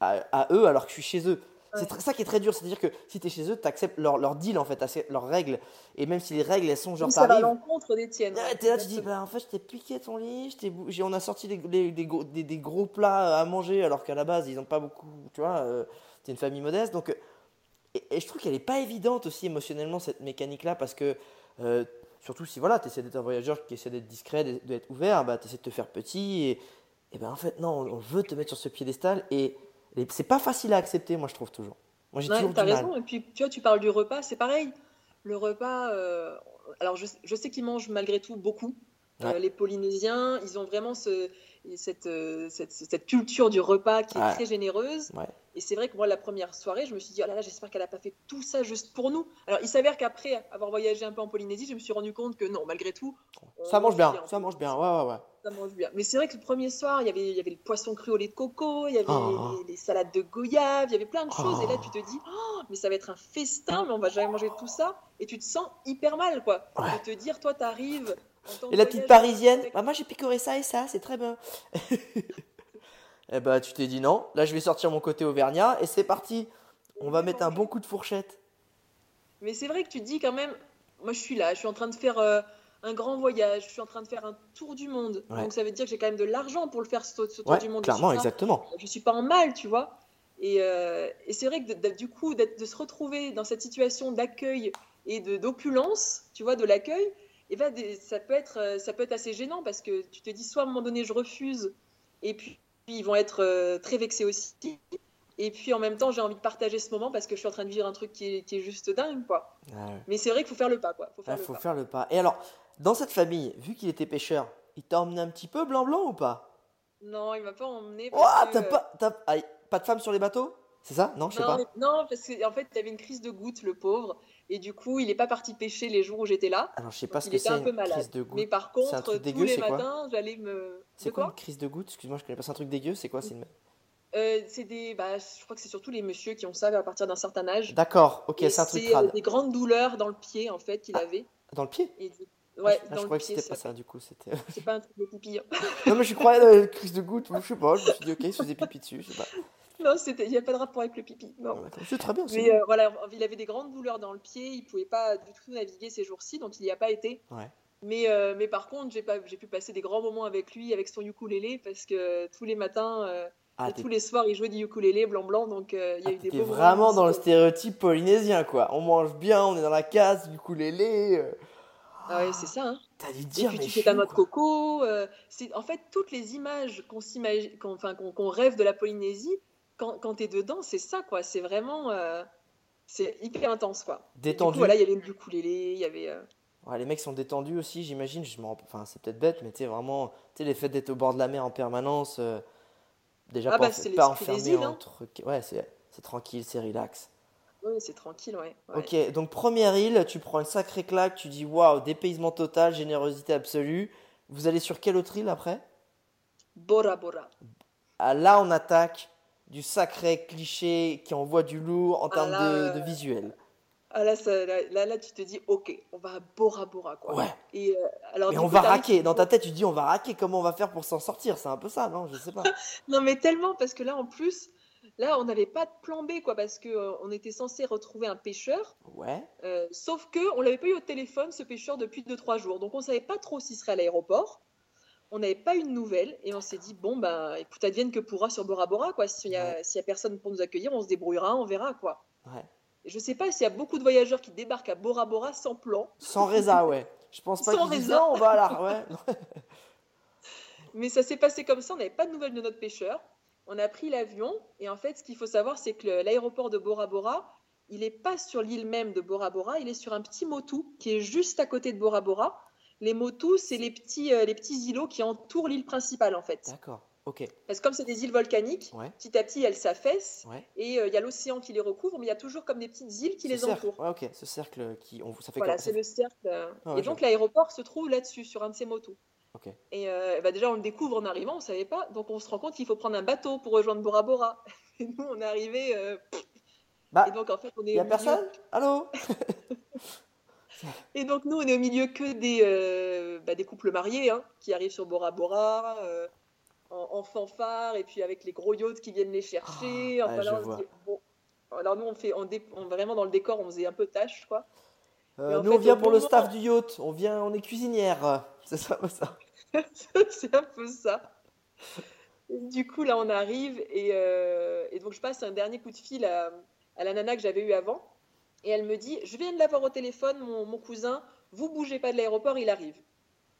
Speaker 1: à, à eux alors que je suis chez eux. C'est ça qui est très dur, c'est-à-dire que si tu es chez eux, tu acceptes leur, leur deal, en fait, leurs règles. Et même si les règles, elles sont genre,
Speaker 2: ça va à l'encontre des tiennes.
Speaker 1: Ouais, t'es là, tu dis, bah en fait, je t'ai piqué ton lit, je on a sorti des, des- des gros, des- des gros plats à manger, alors qu'à la base, ils n'ont pas beaucoup, tu vois, euh, c'est une famille modeste. Donc, euh, et, et je trouve qu'elle n'est pas évidente aussi émotionnellement, cette mécanique-là, parce que, euh, surtout si voilà, tu essaies d'être un voyageur qui essaie d'être discret, d'être ouvert, bah, tu essaies de te faire petit, et, et ben en fait, non, on veut te mettre sur ce piédestal, et c'est pas facile à accepter, moi, je trouve toujours. Moi, j'ai
Speaker 2: Ouais,
Speaker 1: toujours
Speaker 2: t'as
Speaker 1: du mal.
Speaker 2: raison. Et puis, tu vois, tu parles du repas, c'est pareil. Le repas, euh, alors je, je sais qu'ils mangent malgré tout beaucoup. Euh, les Polynésiens, ils ont vraiment ce, cette, euh, cette, cette culture du repas qui est
Speaker 1: Ouais.
Speaker 2: très généreuse.
Speaker 1: Ouais.
Speaker 2: Et c'est vrai que moi, la première soirée, je me suis dit, oh là là, j'espère qu'elle n'a pas fait tout ça juste pour nous. Alors, il s'avère qu'après avoir voyagé un peu en Polynésie, je me suis rendu compte que non, malgré tout,
Speaker 1: Ça mange
Speaker 2: bien.
Speaker 1: ça mange bien, ouais, ouais, ouais.
Speaker 2: Ça mange bien. Mais c'est vrai que le premier soir, il y avait, il y avait le poisson cru au lait de coco, il y avait
Speaker 1: Oh.
Speaker 2: les, les salades de goyave, il y avait plein de choses. Et là,
Speaker 1: Oh.
Speaker 2: tu te dis, oh, mais ça va être un festin, mais on va jamais manger tout ça. Et tu te sens hyper mal, quoi.
Speaker 1: Ouais.
Speaker 2: De te dire, toi, t'arrives.
Speaker 1: Et la petite parisienne,
Speaker 2: avec-
Speaker 1: bah moi j'ai picoré ça et ça, c'est très bien. (laughs) eh bah tu t'es dit non, là je vais sortir mon côté auvergnat et c'est parti. On va mettre un bon coup de fourchette.
Speaker 2: Mais c'est vrai que tu te dis quand même, moi, je suis là, je suis en train de faire euh, un grand voyage, je suis en train de faire un tour du monde.
Speaker 1: Ouais.
Speaker 2: Donc ça veut dire que j'ai quand même de l'argent pour le faire, ce, ce tour
Speaker 1: Ouais,
Speaker 2: du monde. Je
Speaker 1: clairement,
Speaker 2: pas-
Speaker 1: exactement.
Speaker 2: je suis pas en mal, tu vois. Et, euh, et c'est vrai que de- de- du coup, de se retrouver dans cette situation d'accueil et d'opulence, tu vois, de l'accueil, et ben des- ça peut être euh, ça peut être assez gênant parce que tu te dis soit à un moment donné je refuse et puis, puis ils vont être euh, très vexés aussi. Et puis en même temps, j'ai envie de partager ce moment parce que je suis en train de vivre un truc qui est, qui est juste dingue, quoi.
Speaker 1: Ah ouais.
Speaker 2: Mais c'est vrai qu'il faut faire le pas, quoi. Faut faire
Speaker 1: Ah,
Speaker 2: le
Speaker 1: faut
Speaker 2: pas.
Speaker 1: faire le pas. Et alors, dans cette famille, vu qu'il était pêcheur, il t'a emmené un petit peu blanc-blanc ou pas?
Speaker 2: Non, il m'a pas emmené.
Speaker 1: Oh,
Speaker 2: que,
Speaker 1: t'as pas, t'as- ah, pas de femme sur les bateaux? C'est ça? Non, je sais
Speaker 2: non,
Speaker 1: pas.
Speaker 2: non, parce qu'en fait, il avait une crise de goutte, le pauvre. Et du coup, il n'est pas parti pêcher les jours où j'étais là.
Speaker 1: Alors, je sais pas ce
Speaker 2: il
Speaker 1: que
Speaker 2: était
Speaker 1: c'est
Speaker 2: un peu
Speaker 1: une
Speaker 2: malade.
Speaker 1: crise de goutte.
Speaker 2: Mais par
Speaker 1: C'est un
Speaker 2: contre,
Speaker 1: truc
Speaker 2: tous les matins, j'allais me.
Speaker 1: C'est quoi
Speaker 2: quoi?
Speaker 1: une crise de goutte? Excuse-moi, je connais pas, c'est un truc dégueu, c'est quoi c'est une...
Speaker 2: Euh, C'est des. Bah, je crois que c'est surtout les messieurs qui ont ça à partir d'un certain âge.
Speaker 1: D'accord, ok, c'est un truc
Speaker 2: c'est, euh, des grandes douleurs dans le pied, en fait, qu'il
Speaker 1: Ah.
Speaker 2: avait.
Speaker 1: Dans le pied?
Speaker 2: Et du- Ouais,
Speaker 1: ah,
Speaker 2: dans
Speaker 1: je
Speaker 2: le
Speaker 1: croyais que c'était pas ça, du coup. C'était... (laughs)
Speaker 2: C'est pas un truc de pipi. hein.
Speaker 1: non, mais je croyais dans la crise de goutte, ou je sais pas, je me suis dit, ok, il se faisait pipi dessus, je sais pas.
Speaker 2: non, il n'y a pas de rapport avec le pipi. Non.
Speaker 1: D'accord, C'est très bien,
Speaker 2: Mais euh, voilà, il avait des grandes douleurs dans le pied, il pouvait pas du tout naviguer ces jours-ci, donc il n'y a pas été.
Speaker 1: Ouais.
Speaker 2: Mais, euh, mais par contre, j'ai pas, j'ai pu passer des grands moments avec lui, avec son ukulélé, parce que tous les matins euh,
Speaker 1: Ah,
Speaker 2: et tous les soirs, il jouait du ukulélé blanc-blanc, donc euh, il y a
Speaker 1: ah,
Speaker 2: eu des beaux moments
Speaker 1: vraiment dans le stéréotype polynésien, quoi. On mange bien, on est dans la case, du ukulélé. euh.
Speaker 2: Ah ouais, c'est ça. Hein.
Speaker 1: T'as dû
Speaker 2: Et
Speaker 1: dire,
Speaker 2: puis
Speaker 1: mais
Speaker 2: tu fais ta noix de coco. euh, c'est en fait toutes les images qu'on s'imagine, qu'on, enfin, qu'on, qu'on rêve de la Polynésie. Quand, quand t'es dedans, c'est ça, quoi. C'est vraiment, euh, c'est hyper intense, quoi. Et du coup,
Speaker 1: Détendu.
Speaker 2: voilà, il y avait le ukulélé, il y avait. euh,
Speaker 1: Ouais, les mecs sont détendus aussi, j'imagine. Je m'en... Enfin, c'est peut-être bête, mais tu sais, vraiment, tu sais, les faits d'être au bord de la mer en permanence, déjà
Speaker 2: Ah
Speaker 1: pas,
Speaker 2: bah, c'est
Speaker 1: pas enfermé
Speaker 2: îles, hein.
Speaker 1: entre. Ouais, c'est, c'est tranquille, c'est relax.
Speaker 2: Ouais, c'est tranquille, ouais. ouais.
Speaker 1: Ok, donc première île, tu prends une sacrée claque, tu dis waouh, dépaysement total, générosité absolue. Vous allez sur quelle autre île après?
Speaker 2: Bora Bora.
Speaker 1: Ah, Là, on attaque du sacré cliché qui envoie du lourd en
Speaker 2: Ah,
Speaker 1: termes
Speaker 2: là,
Speaker 1: de,
Speaker 2: euh,
Speaker 1: de visuel.
Speaker 2: Ah là, ça- là, là, là, tu te dis, ok, on va à Bora Bora, quoi.
Speaker 1: Ouais,
Speaker 2: Et euh, alors,
Speaker 1: mais on
Speaker 2: coup,
Speaker 1: va raquer. Dans ta tête, tu dis on va raquer, comment on va faire pour s'en sortir? C'est un peu ça, non? Je sais pas. (laughs)
Speaker 2: Non, mais tellement, parce que là, en plus, là, on n'avait pas de plan B, quoi, parce que euh, on était censé retrouver un pêcheur.
Speaker 1: Ouais,
Speaker 2: Euh, sauf que on l'avait pas eu au téléphone, ce pêcheur, depuis 2-3 jours. Donc on savait pas trop s'il serait à l'aéroport. On n'avait pas eu de nouvelles et on s'est dit bon ben écoute advienne que pourra sur Bora Bora quoi. S'il y a,
Speaker 1: Ouais.
Speaker 2: s'il y a personne pour nous accueillir, on se débrouillera, on verra quoi.
Speaker 1: ouais.
Speaker 2: Et je sais pas s'il y a beaucoup de voyageurs qui débarquent à Bora Bora sans plan.
Speaker 1: Sans résa, (laughs) ouais. Je pense pas
Speaker 2: Sans
Speaker 1: qu'ils disent
Speaker 2: résa.
Speaker 1: non, on va à la. Ouais. (laughs)
Speaker 2: Mais ça s'est passé comme ça, on n'avait pas de nouvelles de notre pêcheur. On a pris l'avion et en fait, ce qu'il faut savoir, c'est que l'aéroport de Bora Bora, il n'est pas sur l'île même de Bora Bora, il est sur un petit motu qui est juste à côté de Bora Bora. Les motus, c'est les petits, euh, les petits îlots qui entourent l'île principale en fait.
Speaker 1: D'accord, ok.
Speaker 2: Parce que comme c'est des îles volcaniques,
Speaker 1: Ouais,
Speaker 2: petit à petit, elles s'affaissent
Speaker 1: ouais.
Speaker 2: et euh, il y a l'océan qui les recouvre, mais il y a toujours comme des petites îles qui
Speaker 1: Ce
Speaker 2: les
Speaker 1: cercle,
Speaker 2: entourent.
Speaker 1: Ouais, ok. Ce cercle qui. On... Ça fait
Speaker 2: Voilà, c'est le cercle. euh,
Speaker 1: Ah
Speaker 2: et donc l'aéroport se trouve là-dessus, sur un de ces motos.
Speaker 1: Ok.
Speaker 2: Et euh, bah déjà, on le découvre en arrivant, on ne savait pas. Donc on se rend compte qu'il faut prendre un bateau pour rejoindre Bora Bora. (laughs) Et nous, on est arrivé. euh,
Speaker 1: Bah,
Speaker 2: et donc en fait, on est.
Speaker 1: il y a
Speaker 2: milieu-
Speaker 1: personne? Allô? (laughs)
Speaker 2: Et donc nous, on est au milieu que des, euh, bah, des couples mariés hein, qui arrivent sur Bora Bora. euh, en, en fanfare et puis avec les gros yachts qui viennent les chercher.
Speaker 1: Ah,
Speaker 2: Enfin,
Speaker 1: ouais,
Speaker 2: là,
Speaker 1: je
Speaker 2: on se
Speaker 1: vois.
Speaker 2: dit, bon. Alors nous, on fait, on dé- on- vraiment dans le décor, on faisait un peu tâche, quoi.
Speaker 1: Euh, Nous,
Speaker 2: fait,
Speaker 1: on vient pour le staff du yacht. On vient, on est cuisinière. (laughs) C'est ça, ça. (laughs)
Speaker 2: c'est un peu ça. Du coup, là, on arrive et, euh, et donc je passe un dernier coup de fil à, à la nana que j'avais eue avant. Et elle me dit Je viens de l'avoir au téléphone, mon, mon cousin, vous bougez pas de l'aéroport, il arrive.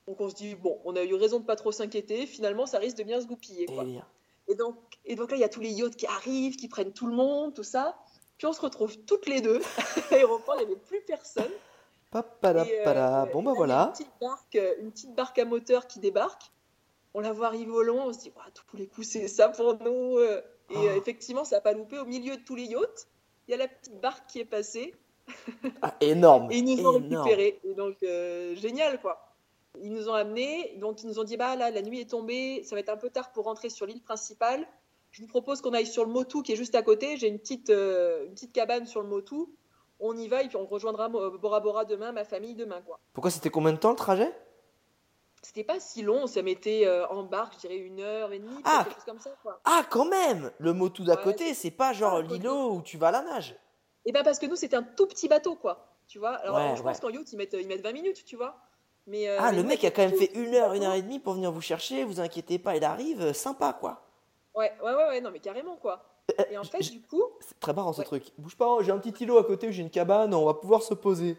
Speaker 2: Donc on se dit Bon, on a eu raison de pas trop s'inquiéter, finalement, ça risque de bien se goupiller. quoi.
Speaker 1: Délire.
Speaker 2: Et donc, et donc là, il y a tous les yachts qui arrivent, qui prennent tout le monde, tout ça. Puis on se retrouve toutes les deux (laughs) à l'aéroport, il n'y avait plus personne.
Speaker 1: Papadapala.
Speaker 2: Euh,
Speaker 1: Bon, bah voilà.
Speaker 2: Une petite, barque, euh, une petite barque à moteur qui débarque. On la voit arriver au loin, on se dit, Ouah, tous les coups, c'est ça pour nous. euh. Et
Speaker 1: Ah.
Speaker 2: effectivement, ça n'a pas loupé. Au milieu de tous les yachts, il y a la petite barque qui est passée (laughs)
Speaker 1: Ah, énorme.
Speaker 2: et ils nous ont
Speaker 1: énorme.
Speaker 2: récupérés. Et donc, euh, génial, quoi. Ils nous ont amenés, donc ils nous ont dit, bah là, la nuit est tombée, ça va être un peu tard pour rentrer sur l'île principale. Je vous propose qu'on aille sur le Motu qui est juste à côté. J'ai une petite, euh, une petite cabane sur le Motu. On y va et puis on rejoindra Mo- Bora Bora demain, ma famille demain, quoi.
Speaker 1: Pourquoi c'était combien de temps le trajet?
Speaker 2: C'était pas si long, ça mettait euh, en barque, je dirais une heure et demie,
Speaker 1: Ah.
Speaker 2: quelque chose comme ça, quoi.
Speaker 1: Ah, quand même Le mot tout d'à
Speaker 2: Ouais,
Speaker 1: côté, c'est pas genre l'îlot où tu vas à la nage.
Speaker 2: Et ben parce que nous, c'était un tout petit bateau, quoi. Tu vois? Alors,
Speaker 1: Ouais,
Speaker 2: je pense qu'en yacht, ils mettent, ils mettent 20 minutes, tu vois. Mais, euh,
Speaker 1: Ah,
Speaker 2: mais
Speaker 1: le mec a quand même fait une heure, une heure et demie pour venir vous chercher, vous inquiétez pas, il arrive, euh, sympa quoi.
Speaker 2: Ouais, ouais, ouais, ouais, non, mais carrément, quoi. Et en fait, du coup,
Speaker 1: C'est très marrant ce
Speaker 2: Ouais.
Speaker 1: truc. Bouge pas, j'ai un petit îlot à côté où j'ai une cabane, on va pouvoir se poser.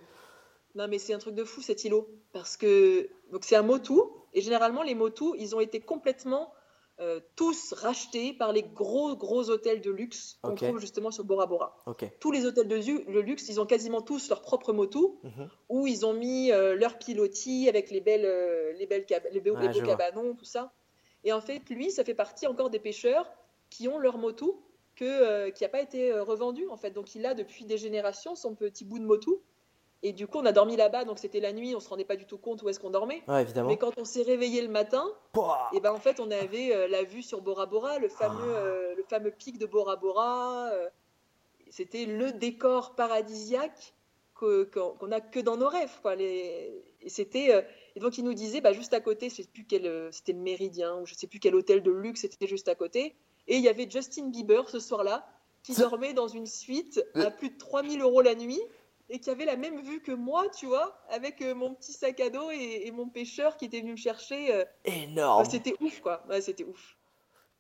Speaker 2: non, mais c'est un truc de fou, cet îlot. Parce que, donc, c'est un motu, et généralement, les motus, ils ont été complètement euh, tous rachetés par les gros, gros hôtels de luxe qu'on trouve justement sur Bora Bora. Tous les hôtels de le luxe, ils ont quasiment tous leur propre motu.
Speaker 1: Mhm.
Speaker 2: où ils ont mis euh, leur pilotis avec les belles, euh, les belles les beaux,
Speaker 1: Ouais,
Speaker 2: les beaux
Speaker 1: vois.
Speaker 2: cabanons, tout ça. Et en fait, lui, ça fait partie encore des pêcheurs qui ont leur motu que, euh, qui n'a pas été euh, revendu en fait. Donc il a depuis des générations son petit bout de motu. Et du coup, on a dormi là-bas, donc c'était la nuit, on se rendait pas du tout compte où est-ce qu'on dormait.
Speaker 1: Ouais, évidemment.
Speaker 2: Mais quand on s'est réveillé le matin,
Speaker 1: Pouah
Speaker 2: et ben en fait, on avait euh, la vue sur Bora Bora, le fameux,
Speaker 1: Ah.
Speaker 2: euh, le fameux pic de Bora Bora. C'était le décor paradisiaque que- qu'on qu'on a que dans nos rêves. Quoi. Les- Et c'était et donc il nous disait, bah, juste à côté, je sais plus quel, c'était le Méridien ou je sais plus quel hôtel de luxe c'était juste à côté. Et il y avait Justin Bieber ce soir-là qui dormait dans une suite
Speaker 1: Euh.
Speaker 2: à plus de 3000 euros la nuit. Et qui avait la même vue que moi, tu vois, avec euh, mon petit sac à dos et, et mon pêcheur qui était venu me chercher. euh,
Speaker 1: Énorme.
Speaker 2: Ouais, c'était ouf, quoi. Ouais, c'était ouf.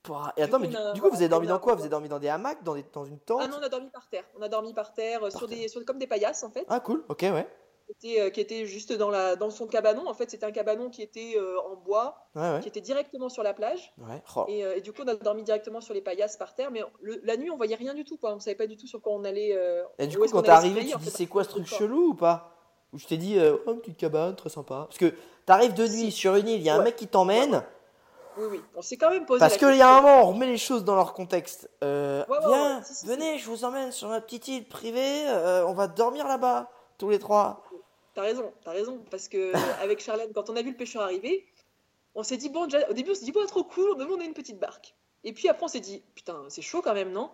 Speaker 1: Et
Speaker 2: Du
Speaker 1: attends,
Speaker 2: coup,
Speaker 1: mais du,
Speaker 2: a-
Speaker 1: du coup, vous avez dormi dans quoi? Vous avez dormi dans des hamacs, dans, des, dans une tente?
Speaker 2: Ah non, on a dormi par terre. On a dormi par terre, euh, sur
Speaker 1: terre.
Speaker 2: des, sur, comme des paillasses, en fait.
Speaker 1: Ah, cool, ok, ouais.
Speaker 2: Qui était, euh, qui était juste dans, la, dans son cabanon. En fait, c'était un cabanon qui était euh, en bois,
Speaker 1: Ouais, ouais.
Speaker 2: qui était directement sur la plage.
Speaker 1: ouais. Oh.
Speaker 2: Et, euh, et du coup, on a dormi directement sur les paillasses par terre. Mais le- la nuit, on voyait rien du tout, quoi. On savait pas du tout sur quoi on allait.
Speaker 1: Et du coup, quand t'es arrivé, tu te dis c'est quoi ce truc chelou ou pas Ou je t'ai dit, oh, une petite cabane, très sympa. Parce que t'arrives de nuit
Speaker 2: Si.
Speaker 1: sur une île, il y a un mec qui t'emmène.
Speaker 2: Oui, oui. On s'est quand même posé
Speaker 1: Parce qu'il y a un moment, on remet les choses dans leur contexte. Euh,
Speaker 2: Ouais, ouais,
Speaker 1: viens,
Speaker 2: ouais, si, si,
Speaker 1: venez, je vous emmène sur ma petite île privée. euh, on va dormir là-bas, tous les trois.
Speaker 2: T'as raison, t'as raison. Parce que (laughs) avec Charlène, quand on a vu le pêcheur arriver, on s'est dit, bon, déjà, au début, on s'est dit, bon, trop cool, on on a une petite barque. Et puis après, on s'est dit, putain, c'est chaud quand même, non?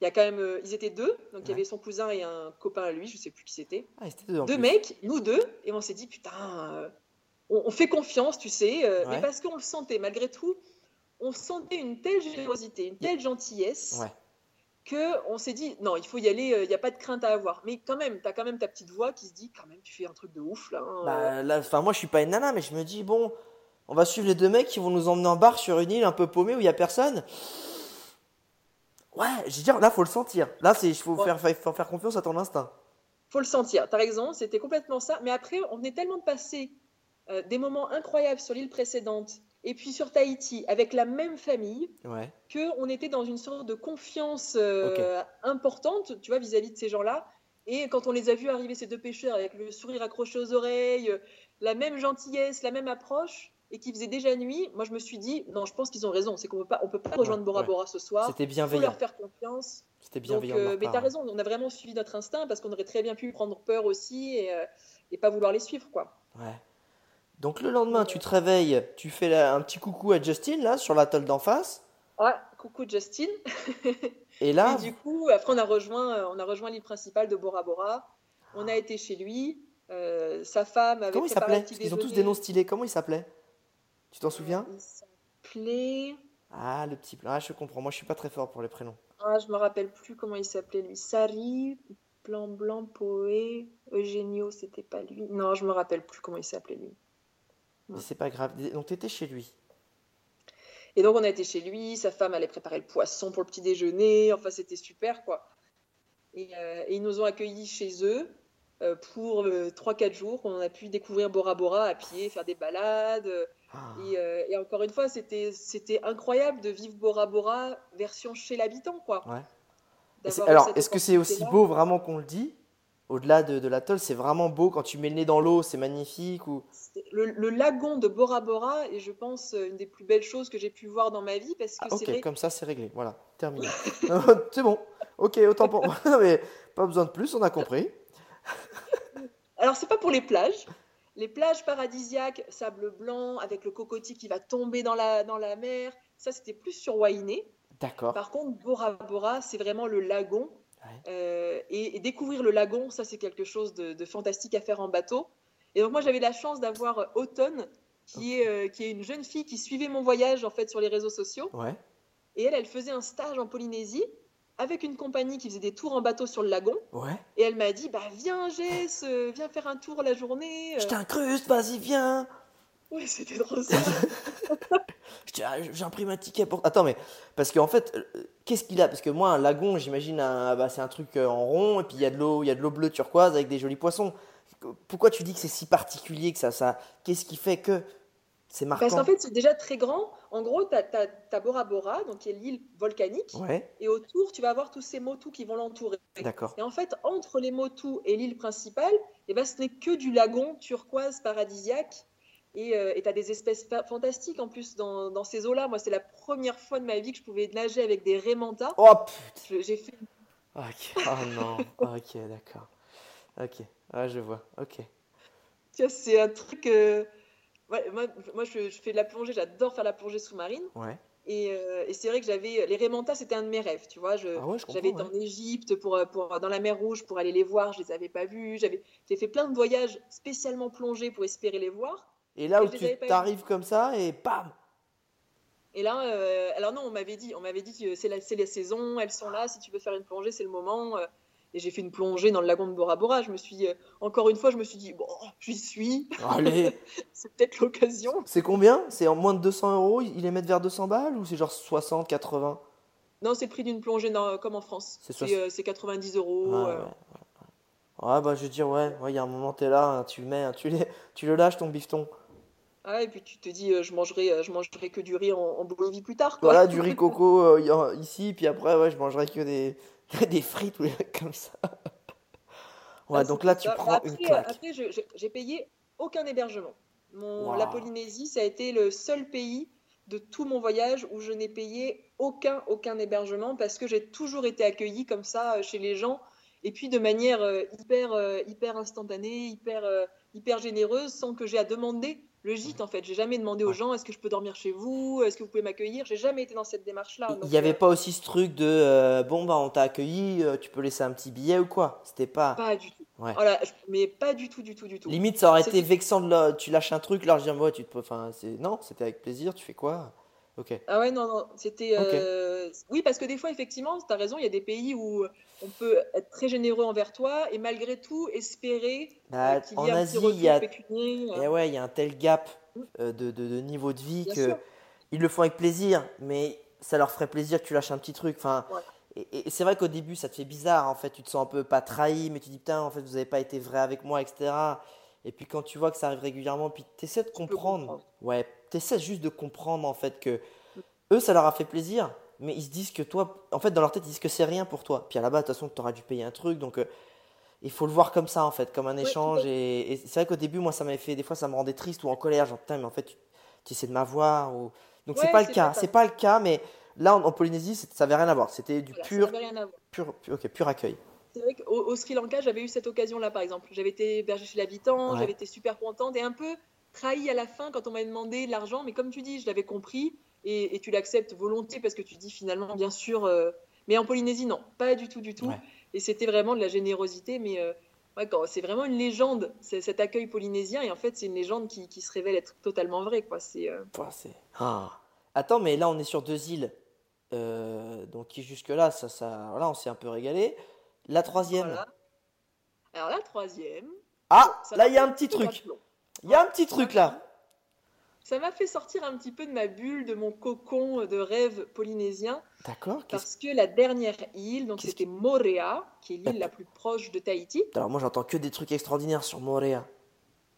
Speaker 2: Il y a quand même, euh, ils étaient deux, donc il y avait son cousin et un copain à lui, je sais plus qui c'était.
Speaker 1: Ah, deux
Speaker 2: mecs, nous deux, et on s'est dit, putain, euh, on, on fait confiance, tu sais, euh,
Speaker 1: Ouais.
Speaker 2: mais parce qu'on le sentait, malgré tout, on sentait une telle générosité, une telle gentillesse.
Speaker 1: Ouais.
Speaker 2: Que on s'est dit non, il faut y aller, euh, il n'y a pas de crainte à avoir. Mais quand même, tu as quand même ta petite voix qui se dit quand même, tu fais un truc de ouf là. hein, euh.
Speaker 1: Bah, là, moi, je suis pas une nana, mais je me dis, bon, on va suivre les deux mecs qui vont nous emmener en bar sur une île un peu paumée où il y a personne. Ouais, j'ai dire, là, faut le sentir. Là, c'est, il faut,
Speaker 2: Ouais.
Speaker 1: faire, faut faut faire confiance à ton instinct.
Speaker 2: faut le sentir. T'as raison, c'était complètement ça. Mais après, on venait tellement de passer euh, des moments incroyables sur l'île précédente et puis sur Tahiti avec la même famille
Speaker 1: Ouais.
Speaker 2: que on était dans une sorte de confiance euh, importante, tu vois, vis-à-vis de ces gens-là. Et quand on les a vus arriver, ces deux pêcheurs, avec le sourire accroché aux oreilles, la même gentillesse, la même approche, et qui faisait déjà nuit, moi je me suis dit, non, je pense qu'ils ont raison, c'est qu'on peut pas, on peut pas rejoindre Bora
Speaker 1: ouais.
Speaker 2: Bora ce soir.
Speaker 1: C'était
Speaker 2: Il faut
Speaker 1: bienveillant.
Speaker 2: leur faire confiance.
Speaker 1: C'était
Speaker 2: Donc,
Speaker 1: bienveillant. de
Speaker 2: euh, mais t'as
Speaker 1: ouais.
Speaker 2: raison, on a vraiment suivi notre instinct parce qu'on aurait très bien pu prendre peur aussi et, euh, et pas vouloir les suivre, quoi.
Speaker 1: Ouais. Donc le lendemain, tu te réveilles, tu fais la- un petit coucou à Justin, là, sur l'atoll d'en face.
Speaker 2: Ouais, coucou Justin.
Speaker 1: Et là, (laughs)
Speaker 2: Et du coup, après, on a rejoint, euh, on a rejoint l'île principale de Bora Bora. On a été chez lui. euh, sa femme avait
Speaker 1: comment il s'appelait? Qu'ils ont tous des noms stylés. Comment il s'appelait? Tu t'en souviens?
Speaker 2: Il s'appelait.
Speaker 1: Ah, le petit. Ah, je comprends. Moi, je suis pas très fort pour les prénoms.
Speaker 2: Ah, je me rappelle plus comment il s'appelait lui. Sari, Blanc Blanc, Poé, Eugenio, c'était pas lui. Non, je me rappelle plus comment il s'appelait lui.
Speaker 1: Mais c'est pas grave. Donc, t'étais chez lui.
Speaker 2: Et donc, on a été chez lui, sa femme allait préparer le poisson pour le petit déjeuner, enfin, c'était super, quoi. Et, euh, et ils nous ont accueillis chez eux euh, pour euh, 3-4 jours, on a pu découvrir Bora Bora à pied, faire des balades.
Speaker 1: Ah.
Speaker 2: et, euh, et encore une fois, c'était c'était incroyable de vivre Bora Bora version chez l'habitant, quoi.
Speaker 1: Ouais. Alors, est-ce que c'est aussi beau vraiment qu'on le dit Au-delà de, de l'atoll, c'est vraiment beau quand tu mets le nez dans l'eau, c'est magnifique ou...
Speaker 2: Le, le lagon de Bora Bora est, je pense, une des plus belles choses que j'ai pu voir dans ma vie parce que
Speaker 1: Ah, ok,
Speaker 2: vrai.
Speaker 1: comme ça, c'est réglé. Voilà, terminé. (laughs) (laughs) c'est bon. Ok, autant pour moi. (laughs) Mais pas besoin de plus, on a compris.
Speaker 2: Alors, c'est pas pour les plages. Les plages paradisiaques, sable blanc, avec le cocotier qui va tomber dans la, dans la mer, ça c'était plus sur Wainé.
Speaker 1: D'accord.
Speaker 2: Par contre, Bora Bora, c'est vraiment le lagon.
Speaker 1: Ouais.
Speaker 2: Euh, et, et découvrir le lagon, ça c'est quelque chose de, de fantastique à faire en bateau. Et donc moi j'avais la chance d'avoir euh, est, euh, qui est une jeune fille qui suivait mon voyage en fait sur les réseaux sociaux.
Speaker 1: Ouais.
Speaker 2: Et elle, elle faisait un stage en Polynésie avec une compagnie qui faisait des tours en bateau sur le lagon.
Speaker 1: Ouais.
Speaker 2: Et elle m'a dit, bah viens Jess, viens faire un tour la journée.
Speaker 1: Je t'incruste, vas-y, viens.
Speaker 2: Ouais, c'était trop ça. (laughs)
Speaker 1: Je dis, ah, J'imprime un ticket pour. Attends, mais. Parce qu'en fait, euh, qu'est-ce qu'il a? Parce que moi, un lagon, j'imagine, un... bah, c'est un truc euh, en rond, et puis il y a de l'eau il y a de l'eau bleue turquoise avec des jolis poissons. Pourquoi tu dis que c'est si particulier que ça, ça... Qu'est-ce qui fait que c'est marquant?
Speaker 2: Parce qu'en fait, c'est déjà très grand. En gros, tu as, Bora Bora, donc qui est l'île volcanique.
Speaker 1: Ouais,
Speaker 2: Et autour, tu vas avoir tous ces motus qui vont l'entourer.
Speaker 1: d'accord.
Speaker 2: Et en fait, entre les motus et l'île principale, eh ben, ce n'est que du lagon turquoise paradisiaque. Et tu as des espèces fa- fantastiques en plus dans, dans ces eaux-là. Moi, c'est la première fois de ma vie que je pouvais nager avec des raimentas.
Speaker 1: Oh
Speaker 2: J'ai fait
Speaker 1: Ok, oh non. (laughs) ok, d'accord. Ok, ah, je vois. Ok.
Speaker 2: Tu vois, c'est un truc. euh, ouais, moi, moi, je, je fais de la plongée, j'adore faire la plongée sous-marine.
Speaker 1: Ouais.
Speaker 2: Et, euh, et c'est vrai que j'avais. Les Raimentas, c'était un de mes rêves, tu vois. Je,
Speaker 1: Ah ouais,
Speaker 2: j'avais été
Speaker 1: ouais.
Speaker 2: en Égypte, pour, euh, pour, dans la mer Rouge, pour aller les voir, je les avais pas vus. J'avais, j'ai fait plein de voyages spécialement plongés pour espérer les voir.
Speaker 1: Et là où
Speaker 2: les
Speaker 1: tu t'arrives comme ça et bam
Speaker 2: Et là, euh, alors non, on m'avait dit, on m'avait dit que c'est la, c'est la saison, elles sont là, si tu veux faire une plongée, c'est le moment. euh, et j'ai fait une plongée dans le lagon de Bora Bora. Je me suis, euh, encore une fois, je me suis dit, bon, j'y suis,
Speaker 1: Allez (laughs)
Speaker 2: c'est peut-être l'occasion.
Speaker 1: C'est combien? C'est en moins de 200 euros Ils les mettent vers 200 balles ou c'est genre 60, 80
Speaker 2: Non, c'est le prix d'une plongée dans- comme en France.
Speaker 1: C'est
Speaker 2: C'est
Speaker 1: soix-
Speaker 2: euh, c'est 90 euros.
Speaker 1: Ouais,
Speaker 2: euh,
Speaker 1: ouais, ouais. Ouais, bah je veux dire, ouais, ouais, il y a un moment, t'es là, hein, tu le mets, hein, tu, les- tu le lâches ton bifton.
Speaker 2: Ah, et puis tu te dis, euh, je mangerai, euh, je mangerai que du riz en, en Bolivie plus tard. Quoi.
Speaker 1: Voilà, du (laughs) riz coco euh, ici, puis après, ouais, je mangerai que des, (laughs) des frites ou des trucs comme ça. (laughs) Ouais,
Speaker 2: Ah,
Speaker 1: donc là, tu
Speaker 2: ça.
Speaker 1: prends
Speaker 2: après,
Speaker 1: une claque.
Speaker 2: Après, j'ai payé aucun hébergement. Mon,
Speaker 1: Waouh.
Speaker 2: La Polynésie, ça a été le seul pays de tout mon voyage où je n'ai payé aucun, aucun hébergement parce que j'ai toujours été accueillie comme ça euh, chez les gens et puis de manière hyper, hyper instantanée, hyper, hyper généreuse sans que j'ai à demander le gîte en fait. J'ai jamais demandé aux gens est-ce que je peux dormir chez vous, est-ce que vous pouvez m'accueillir? J'ai jamais été dans cette démarche-là.
Speaker 1: Il
Speaker 2: Donc,
Speaker 1: n'y avait
Speaker 2: euh,
Speaker 1: pas aussi ce truc de euh, bon, bah on t'a accueilli, euh, tu peux laisser un petit billet ou quoi? C'était pas.
Speaker 2: pas du tout.
Speaker 1: Ouais.
Speaker 2: Voilà, je- mais pas du tout, du tout, du tout.
Speaker 1: Limite, ça aurait été vexant de leur- tu lâches un truc, leur dire, ouais, tu te. Enfin, c'est. Non, c'était avec plaisir, tu fais quoi? Ok.
Speaker 2: Ah ouais, non, non, c'était... Euh, Oui, parce que des fois, effectivement, tu as raison, il y a des pays où on peut être très généreux envers toi et malgré tout espérer
Speaker 1: Bah,
Speaker 2: euh, qu'il
Speaker 1: en
Speaker 2: y ait un
Speaker 1: Asie,
Speaker 2: petit
Speaker 1: il y a.
Speaker 2: pécunier.
Speaker 1: Eh ouais, il y a un tel gap euh, de, de- de niveau de vie
Speaker 2: Bien
Speaker 1: que
Speaker 2: sûr.
Speaker 1: ils le font avec plaisir, mais ça leur ferait plaisir que tu lâches un petit truc. Enfin,
Speaker 2: Ouais.
Speaker 1: Et, et c'est vrai qu'au début, ça te fait bizarre, en fait, tu te sens un peu pas trahi, mais tu dis, putain, en fait, vous n'avez pas été vrai avec moi, etc. Et puis quand tu vois que ça arrive régulièrement, puis tu essaies de comprendre.
Speaker 2: comprendre.
Speaker 1: Ouais, essaies juste de comprendre, en fait, que eux, ça leur a fait plaisir, mais ils se disent que toi, en fait, dans leur tête, ils disent que c'est rien pour toi. Puis à la base, de toute façon, tu auras dû payer un truc, donc euh, il faut le voir comme ça, en fait, comme un échange. Et, et c'est vrai qu'au début, moi, ça m'avait fait, des fois, ça me rendait triste ou en colère, genre, putain, mais en fait, tu, tu essaies de m'avoir. Ou... Donc c'est pas le cas, c'est pas le cas, mais là, en, en Polynésie, ça avait rien à voir. C'était du
Speaker 2: Voilà,
Speaker 1: pur, pur, pur, accueil.
Speaker 2: C'est vrai qu'au au Sri Lanka, j'avais eu cette occasion-là, par exemple. J'avais été hébergée chez l'habitant,
Speaker 1: Ouais.
Speaker 2: j'avais été super contente et un peu trahie à la fin quand on m'avait demandé de l'argent. Mais comme tu dis, je l'avais compris et, et tu l'acceptes volontiers parce que tu dis finalement, bien sûr. euh, Mais en Polynésie, non, pas du tout, du tout.
Speaker 1: Ouais.
Speaker 2: Et c'était vraiment de la générosité, mais euh, ouais, c'est vraiment une légende, cet accueil polynésien. Et en fait, c'est une légende qui, qui se révèle être totalement vraie. Quoi. C'est, euh,
Speaker 1: Ah. Attends, mais là, on est sur deux îles. Euh, donc qui jusque-là, ça, ça, voilà, on s'est un peu régalé. La troisième.
Speaker 2: voilà. Alors la troisième.
Speaker 1: Ah,
Speaker 2: ça
Speaker 1: là,
Speaker 2: m'a
Speaker 1: il y a un petit truc. Il y a un petit truc là.
Speaker 2: Ça m'a fait sortir un petit peu de ma bulle, de mon cocon de rêve polynésien,
Speaker 1: D'accord. qu'est-ce-
Speaker 2: parce que la dernière île, donc c'était Moréa, qui est l'île la plus proche de Tahiti.
Speaker 1: Alors moi, j'entends que des trucs extraordinaires sur Moréa.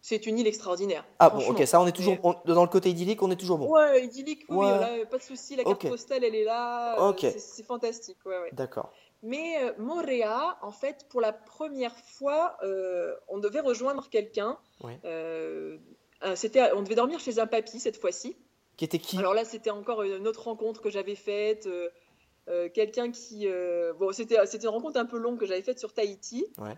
Speaker 2: C'est une île extraordinaire.
Speaker 1: Ah bon, ok, ça, on est toujours on- dans le côté idyllique, on est toujours bon.
Speaker 2: Ouais, idyllique, oui,
Speaker 1: Ouais.
Speaker 2: pas de souci, la carte
Speaker 1: Ok.
Speaker 2: postale, elle est là,
Speaker 1: Ok.
Speaker 2: c'est- c'est fantastique, ouais, ouais.
Speaker 1: D'accord.
Speaker 2: Mais euh, Moréa, en fait, pour la première fois, euh, on devait rejoindre quelqu'un.
Speaker 1: Ouais.
Speaker 2: Euh, c'était, on devait dormir chez un papy cette fois-ci.
Speaker 1: Qui était qui?
Speaker 2: Alors là, c'était encore une autre rencontre que j'avais faite. quelqu'un qui. bon, c'était, c'était une rencontre un peu longue que j'avais faite sur Tahiti.
Speaker 1: Ouais.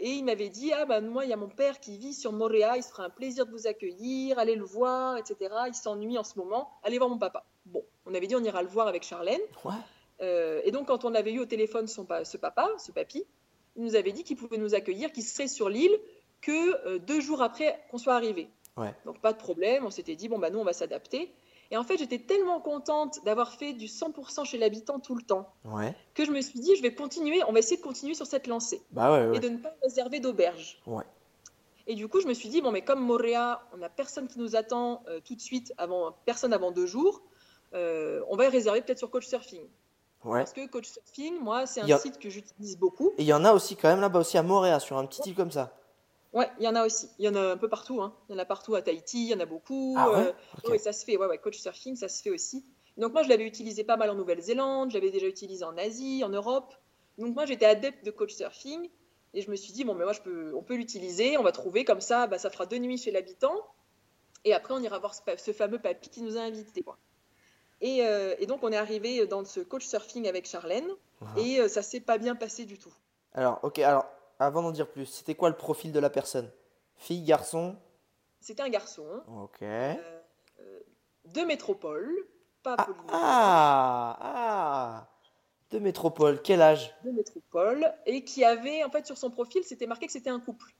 Speaker 2: Et il m'avait dit Ah, ben moi, il y a mon père qui vit sur Moréa, il se fera un plaisir de vous accueillir, allez le voir, etc. Il s'ennuie en ce moment, allez voir mon papa. Bon, on avait dit On ira le voir avec Charlène.
Speaker 1: Ouais.
Speaker 2: Euh, et donc, quand on avait eu au téléphone son, ce papa, ce papy, il nous avait dit qu'il pouvait nous accueillir, qu'il serait sur l'île que euh, deux jours après qu'on soit arrivé.
Speaker 1: Ouais.
Speaker 2: Donc, pas de problème. On s'était dit, bon, bah, nous, on va s'adapter. Et en fait, j'étais tellement contente d'avoir fait du 100% chez l'habitant tout le temps
Speaker 1: Ouais.
Speaker 2: que je me suis dit, je vais continuer, on va essayer de continuer sur cette lancée
Speaker 1: Bah ouais,
Speaker 2: et de ne pas réserver d'auberge. Et du coup, je me suis dit, bon, mais comme Moréa, on n'a personne qui nous attend euh, tout de suite, avant, personne avant deux jours, euh, on va réserver peut-être sur Couchsurfing.
Speaker 1: Ouais.
Speaker 2: Parce que Couchsurfing, moi, c'est un
Speaker 1: a-
Speaker 2: site que j'utilise beaucoup.
Speaker 1: Et il y en a aussi quand même là-bas aussi à Moréa, sur un petit île comme ça.
Speaker 2: Ouais, il y en a aussi. Il y en a un peu partout. Hein. Il y en a partout à Tahiti, il y en a beaucoup.
Speaker 1: Ah ouais?
Speaker 2: Euh, ouais, ça se fait. Ouais, ouais, Couchsurfing, ça se fait aussi. Donc moi, je l'avais utilisé pas mal en Nouvelle-Zélande, j'avais déjà utilisé en Asie, en Europe. Donc moi, j'étais adepte de Couchsurfing et je me suis dit bon, mais moi, je peux, on peut l'utiliser, on va trouver comme ça, bah, ça fera deux nuits chez l'habitant et après, on ira voir ce, fameux papy qui nous a invités. Quoi. Et, euh, et donc, on est arrivé dans ce Couchsurfing avec Charlène. Et euh, ça s'est pas bien passé du tout.
Speaker 1: Alors, ok, alors, avant d'en dire plus, c'était quoi le profil de la personne? Fille, garçon?
Speaker 2: C'était un garçon.
Speaker 1: Ok.
Speaker 2: euh, euh, de métropole, pas
Speaker 1: Ah, ah, ah. De métropole, quel âge?
Speaker 2: De métropole et qui avait en fait sur son profil c'était marqué que c'était un couple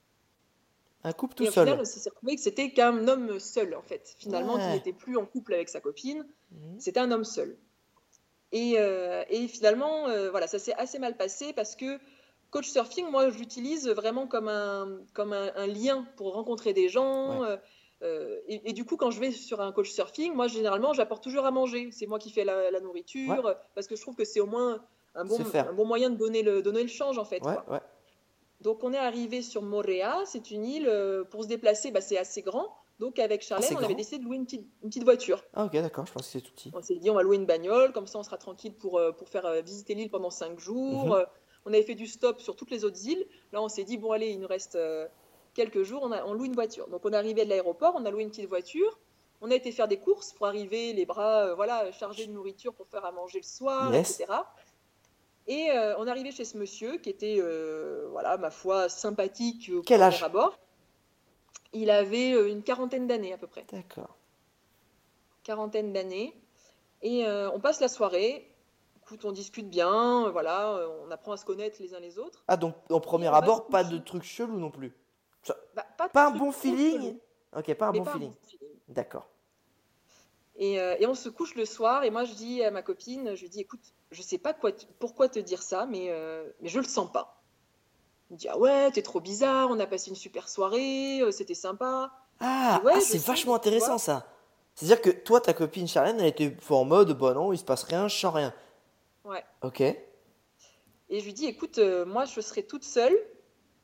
Speaker 1: Un couple
Speaker 2: et
Speaker 1: tout
Speaker 2: au
Speaker 1: seul.
Speaker 2: final on s'est retrouvé que c'était qu'un homme seul en fait finalement
Speaker 1: Ouais.
Speaker 2: qui n'était plus en couple avec sa copine
Speaker 1: Mhm.
Speaker 2: c'était un homme seul et, euh, et finalement euh, voilà ça s'est assez mal passé parce que coach surfing moi je l'utilise vraiment comme un comme un, un lien pour rencontrer des gens
Speaker 1: Ouais.
Speaker 2: euh, euh, et, et du coup, quand je vais sur un coach surfing, moi généralement, j'apporte toujours à manger. C'est moi qui fais la, la nourriture, euh, parce que je trouve que c'est au moins un bon, un bon moyen de donner le, donner le change en fait.
Speaker 1: Ouais,
Speaker 2: quoi. Donc on est arrivé sur Moréa, c'est une île euh, pour se déplacer, bah, c'est assez grand. Donc avec Charlène,
Speaker 1: Ah,
Speaker 2: on avait décidé de louer une petite, une petite voiture.
Speaker 1: Ah, ok, d'accord, je pense que c'est tout petit.
Speaker 2: On s'est dit on va louer une bagnole, comme ça on sera tranquille pour, euh, pour faire euh, visiter l'île pendant cinq jours.
Speaker 1: Mhm.
Speaker 2: On avait fait du stop sur toutes les autres îles. Là on s'est dit bon allez, il nous reste quelques jours, on, a, on loue une voiture. Donc on est arrivé de l'aéroport, on a loué une petite voiture. On a été faire des courses pour arriver les bras euh, voilà, chargés de nourriture pour faire à manger le soir,
Speaker 1: Yes.
Speaker 2: etc. Et euh, on arrivé chez ce monsieur qui était, euh, voilà, ma foi, sympathique au
Speaker 1: Quel
Speaker 2: premier
Speaker 1: âge
Speaker 2: abord. Il avait euh, une quarantaine d'années à peu près.
Speaker 1: D'accord.
Speaker 2: Quarantaine d'années. Et euh, on passe la soirée. Écoute, on discute bien, euh, voilà, euh, on apprend à se connaître les uns les autres.
Speaker 1: Ah, donc au premier abord, pas de trucs chelous non plus.
Speaker 2: Bah, pas de
Speaker 1: Pas un bon feeling
Speaker 2: chelou,
Speaker 1: Ok, pas un bon
Speaker 2: pas
Speaker 1: feeling.
Speaker 2: feeling.
Speaker 1: D'accord.
Speaker 2: Et, euh, et on se couche le soir, et moi je dis à ma copine, je lui dis, écoute, je sais pas quoi pourquoi te dire ça, mais, euh, mais je le sens pas. Il me dit, ah ouais, t'es trop bizarre, on a passé une super soirée, euh, c'était sympa.
Speaker 1: Ah,
Speaker 2: Ouais,
Speaker 1: ah, c'est vachement intéressant ça. C'est-à-dire que toi, ta copine Charlène, elle était en mode, bah non, il se passe rien, je sens rien.
Speaker 2: Ouais.
Speaker 1: Ok.
Speaker 2: Et je lui dis, écoute, moi, je serai toute seule.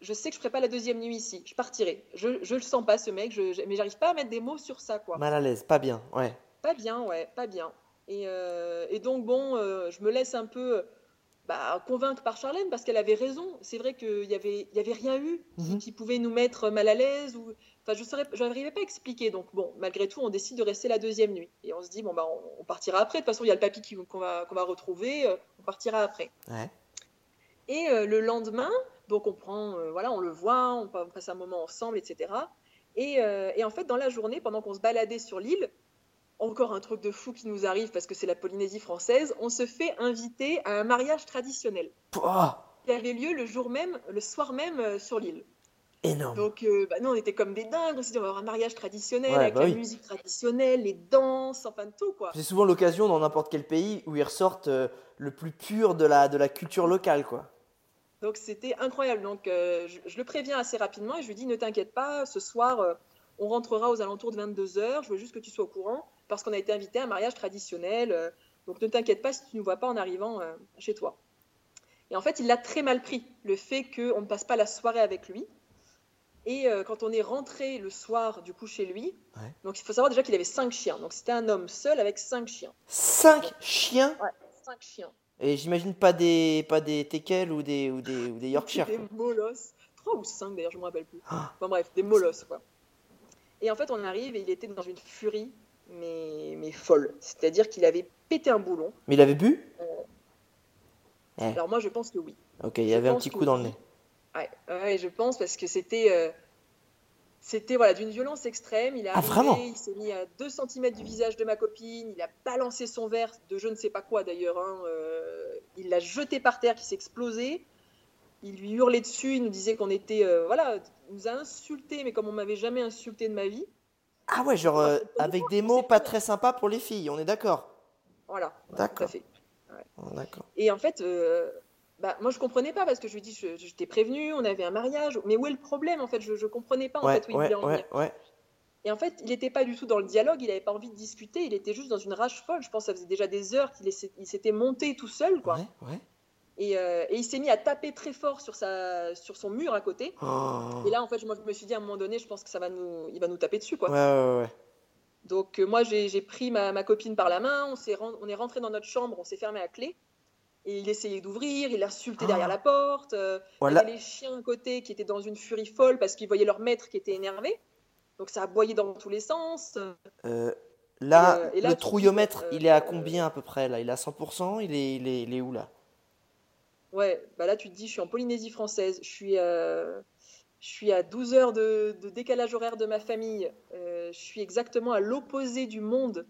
Speaker 2: Je sais que je ferai pas la deuxième nuit ici. Je partirai. Je, je le sens pas, ce mec. Je- mais j'arrive pas à mettre des mots sur ça, quoi.
Speaker 1: Mal à l'aise, pas bien, ouais.
Speaker 2: Pas bien, ouais, pas bien. Et, euh, et donc, bon, euh, je me laisse un peu bah, convaincre par Charlène parce qu'elle avait raison. C'est vrai qu'il n'y avait, y avait rien eu qui,
Speaker 1: Mhm.
Speaker 2: qui pouvait nous mettre mal à l'aise. Ou... Enfin, je n'arrivais pas à expliquer. Donc, bon, malgré tout, on décide de rester la deuxième nuit. Et on se dit, bon, bah, on, on partira après. De toute façon, il y a le papy qu'on va, qu'on va retrouver. euh, on partira après.
Speaker 1: Ouais.
Speaker 2: Et le lendemain, donc on prend, voilà, on le voit, on, pa- on passe un moment ensemble, etc. Et, euh, et en fait, dans la journée, pendant qu'on se baladait sur l'île, encore un truc de fou qui nous arrive parce que c'est la Polynésie française, on se fait inviter à un mariage traditionnel
Speaker 1: Pouah,
Speaker 2: qui avait lieu le jour même, le soir même euh, sur l'île.
Speaker 1: énorme.
Speaker 2: Donc, euh, bah, nous, on était comme des dingues. On s'est dit, on va avoir un mariage traditionnel
Speaker 1: Ouais,
Speaker 2: avec
Speaker 1: bah
Speaker 2: la
Speaker 1: oui.
Speaker 2: musique traditionnelle, les danses, enfin tout quoi.
Speaker 1: C'est souvent l'occasion dans n'importe quel pays où ils ressortent euh, le plus pur de la, de la culture locale, quoi.
Speaker 2: Donc c'était incroyable. Donc euh, je, je le préviens assez rapidement et je lui dis ne t'inquiète pas, ce soir on rentrera aux alentours de 22h, je veux juste que tu sois au courant parce qu'on a été invité à un mariage traditionnel. euh, donc ne t'inquiète pas si tu ne nous vois pas en arrivant euh, chez toi. Et en fait, il l'a très mal pris, le fait qu'on ne passe pas la soirée avec lui. Et euh, quand on est rentré le soir du coup chez lui,
Speaker 1: Ouais.
Speaker 2: donc il faut savoir déjà qu'il avait cinq chiens. Donc c'était un homme seul avec cinq chiens.
Speaker 1: Cinq chiens?
Speaker 2: Cinq chiens.
Speaker 1: Et j'imagine pas des, pas des teckels ou des, ou des, ou des (laughs) Yorkshire.
Speaker 2: Des molosses. Trois ou cinq d'ailleurs, je me rappelle plus.
Speaker 1: Ah.
Speaker 2: Enfin bref, des molosses quoi. Et en fait, on arrive et il était dans une furie, mais, mais folle. C'est-à-dire qu'il avait pété un boulon.
Speaker 1: Mais il avait bu? Eh.
Speaker 2: Alors moi, je pense que oui.
Speaker 1: Ok, il y avait un petit
Speaker 2: que
Speaker 1: coup dans le nez.
Speaker 2: Ouais, ouais, je pense parce que c'était, euh, c'était voilà, d'une violence extrême. Il est
Speaker 1: Ah,
Speaker 2: arrivé, il s'est mis à 2 cm du visage de ma copine. Il a balancé son verre de je ne sais pas quoi d'ailleurs. hein, euh, il l'a jeté par terre, qui s'est explosé. Il lui hurlait dessus. Il nous disait qu'on était, euh, voilà, il nous a insulté, mais comme on m'avait jamais insulté de ma vie.
Speaker 1: Ah ouais, genre euh, avec des mots
Speaker 2: pas
Speaker 1: très sympas pour les filles, on est d'accord
Speaker 2: Voilà, tout à
Speaker 1: D'accord.
Speaker 2: fait.
Speaker 1: D'accord.
Speaker 2: Et en fait, euh, bah, moi je comprenais pas parce que je lui dis, je, je t'ai prévenu, on avait un mariage, mais où est le problème en fait? Je, je comprenais pas en
Speaker 1: Ouais,
Speaker 2: fait où il
Speaker 1: ouais,
Speaker 2: voulait en venir.
Speaker 1: ouais, ouais.
Speaker 2: Et en fait, il n'était pas du tout dans le dialogue, il n'avait pas envie de discuter, il était juste dans une rage folle. Je pense que ça faisait déjà des heures qu'il s'était monté tout seul, quoi.
Speaker 1: Ouais, ouais.
Speaker 2: Et, euh, et il s'est mis à taper très fort sur, sa, sur son mur à côté.
Speaker 1: Oh.
Speaker 2: Et là, en fait, je me suis dit à un moment donné, je pense que ça va nous, il va nous taper dessus, quoi.
Speaker 1: Ouais, ouais, ouais.
Speaker 2: Donc euh, moi, j'ai pris ma, ma copine par la main, on, ren- on est rentré dans notre chambre, on s'est fermé à clé. Et il essayait d'ouvrir, il a insulté
Speaker 1: Ah.
Speaker 2: derrière la porte. euh, il y
Speaker 1: Voilà.
Speaker 2: avait les chiens à côté qui étaient dans une furie folle parce qu'ils voyaient leur maître qui était énervé. Donc ça aboyait dans tous les sens.
Speaker 1: Là,
Speaker 2: Et, là,
Speaker 1: le trouillomètre, il est à combien à peu près là? Il est à 100% il est, il, est, il est où là?
Speaker 2: Ouais, bah là tu te dis, je suis en Polynésie française, je suis, euh, je suis à 12 heures de, de décalage horaire de ma famille, euh, je suis exactement à l'opposé du monde.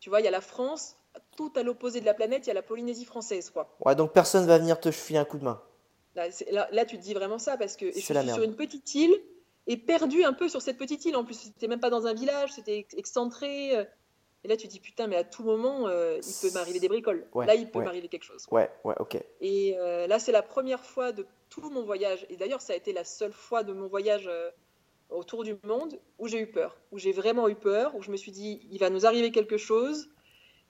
Speaker 2: Tu vois, il y a la France, tout à l'opposé de la planète, il y a la Polynésie française, quoi.
Speaker 1: Ouais, donc personne va venir te filer un coup de main.
Speaker 2: Là, là, là, tu te dis vraiment ça parce que je suis sur une petite île et perdu un peu sur cette petite île. En plus, c'était même pas dans un village, c'était ex- excentré. Et là, tu te dis putain, mais à tout moment, euh, il peut m'arriver des bricoles.
Speaker 1: Ouais,
Speaker 2: là, il peut
Speaker 1: ouais.
Speaker 2: m'arriver quelque chose.
Speaker 1: Ouais, ouais, ok.
Speaker 2: Et euh, là, c'est la première fois de tout mon voyage. Et d'ailleurs, ça a été la seule fois de mon voyage euh, autour du monde où j'ai eu peur, où j'ai vraiment eu peur, où je me suis dit, il va nous arriver quelque chose.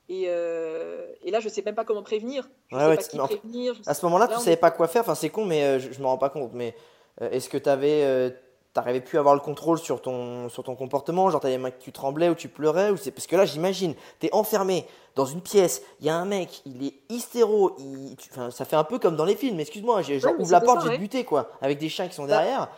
Speaker 2: Et, et là, je sais même pas comment prévenir. Je
Speaker 1: Ouais,
Speaker 2: sais
Speaker 1: ouais,
Speaker 2: pas
Speaker 1: tu-
Speaker 2: qui
Speaker 1: mais en fait,
Speaker 2: prévenir. je
Speaker 1: À
Speaker 2: sais-
Speaker 1: ce moment-là,
Speaker 2: Là,
Speaker 1: tu
Speaker 2: on
Speaker 1: savais pas quoi faire. Enfin, c'est con, mais je, je m'en rends pas compte. Mais est-ce que t'avais, euh, t'arrivais plus à avoir le contrôle sur ton, sur ton comportement Genre, t'avais les mains que tu tremblais ou tu pleurais ou c'est parce que là, j'imagine, t'es enfermé dans une pièce. Il y a un mec, il est hystéro. Il, tu- enfin, ça fait un peu comme dans les films. Excuse-moi, j'ai- genre
Speaker 2: Ouais, mais
Speaker 1: ouvre la porte, j'ai
Speaker 2: ouais.
Speaker 1: buté quoi, avec des chiens qui sont
Speaker 2: Bah.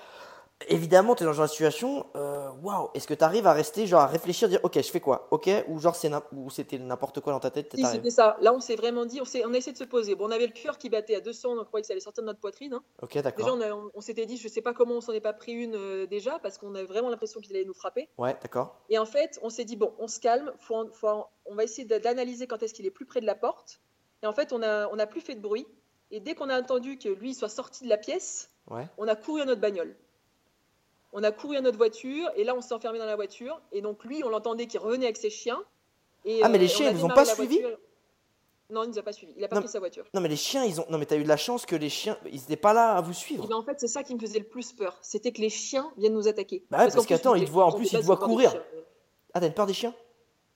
Speaker 1: Évidemment, t'es dans une situation. euh, Waouh, est-ce que t'arrives à rester, genre à réfléchir, dire, ok, je fais quoi? Ok, ou genre c'était n'importe quoi dans ta tête.
Speaker 2: Si, c'était ça. Là, on s'est vraiment dit, on, a essayé de se poser. Bon, on avait le cœur qui battait à 200, donc on croyait que ça allait sortir de notre poitrine. hein.
Speaker 1: Ok,
Speaker 2: Déjà,
Speaker 1: d'accord.
Speaker 2: on, a- on- on s'était dit, je sais pas comment on s'en est pas pris une euh, déjà, parce qu'on avait vraiment l'impression qu'il allait nous frapper.
Speaker 1: Ouais, d'accord.
Speaker 2: Et en fait, on s'est dit, bon, on se calme, faut faut on va essayer d'analyser quand est-ce qu'il est plus près de la porte. Et en fait, on n'a on a plus fait de bruit. Et dès qu'on a entendu que lui soit sorti de la pièce,
Speaker 1: Ouais.
Speaker 2: on a couru à notre bagnole. On a couru à notre voiture, et là, on s'est enfermé dans la voiture. Et donc, lui, on l'entendait qui revenait avec ses chiens. Et,
Speaker 1: Ah, mais les
Speaker 2: on
Speaker 1: chiens, ils vous ont pas suivis.
Speaker 2: Non, il nous a pas suivis. Il a pas
Speaker 1: Non,
Speaker 2: pris sa voiture.
Speaker 1: Non mais les chiens, ils ont. Non mais t'as eu de la chance que les chiens, ils étaient pas là à vous
Speaker 2: Et
Speaker 1: suivre.
Speaker 2: ben, en fait, c'est ça qui me faisait le plus peur. C'était que les chiens viennent nous attaquer.
Speaker 1: Bah ouais, parce qu'attends, ils te voient- en plus, ils te voient courir. Ah t'as une peur des chiens?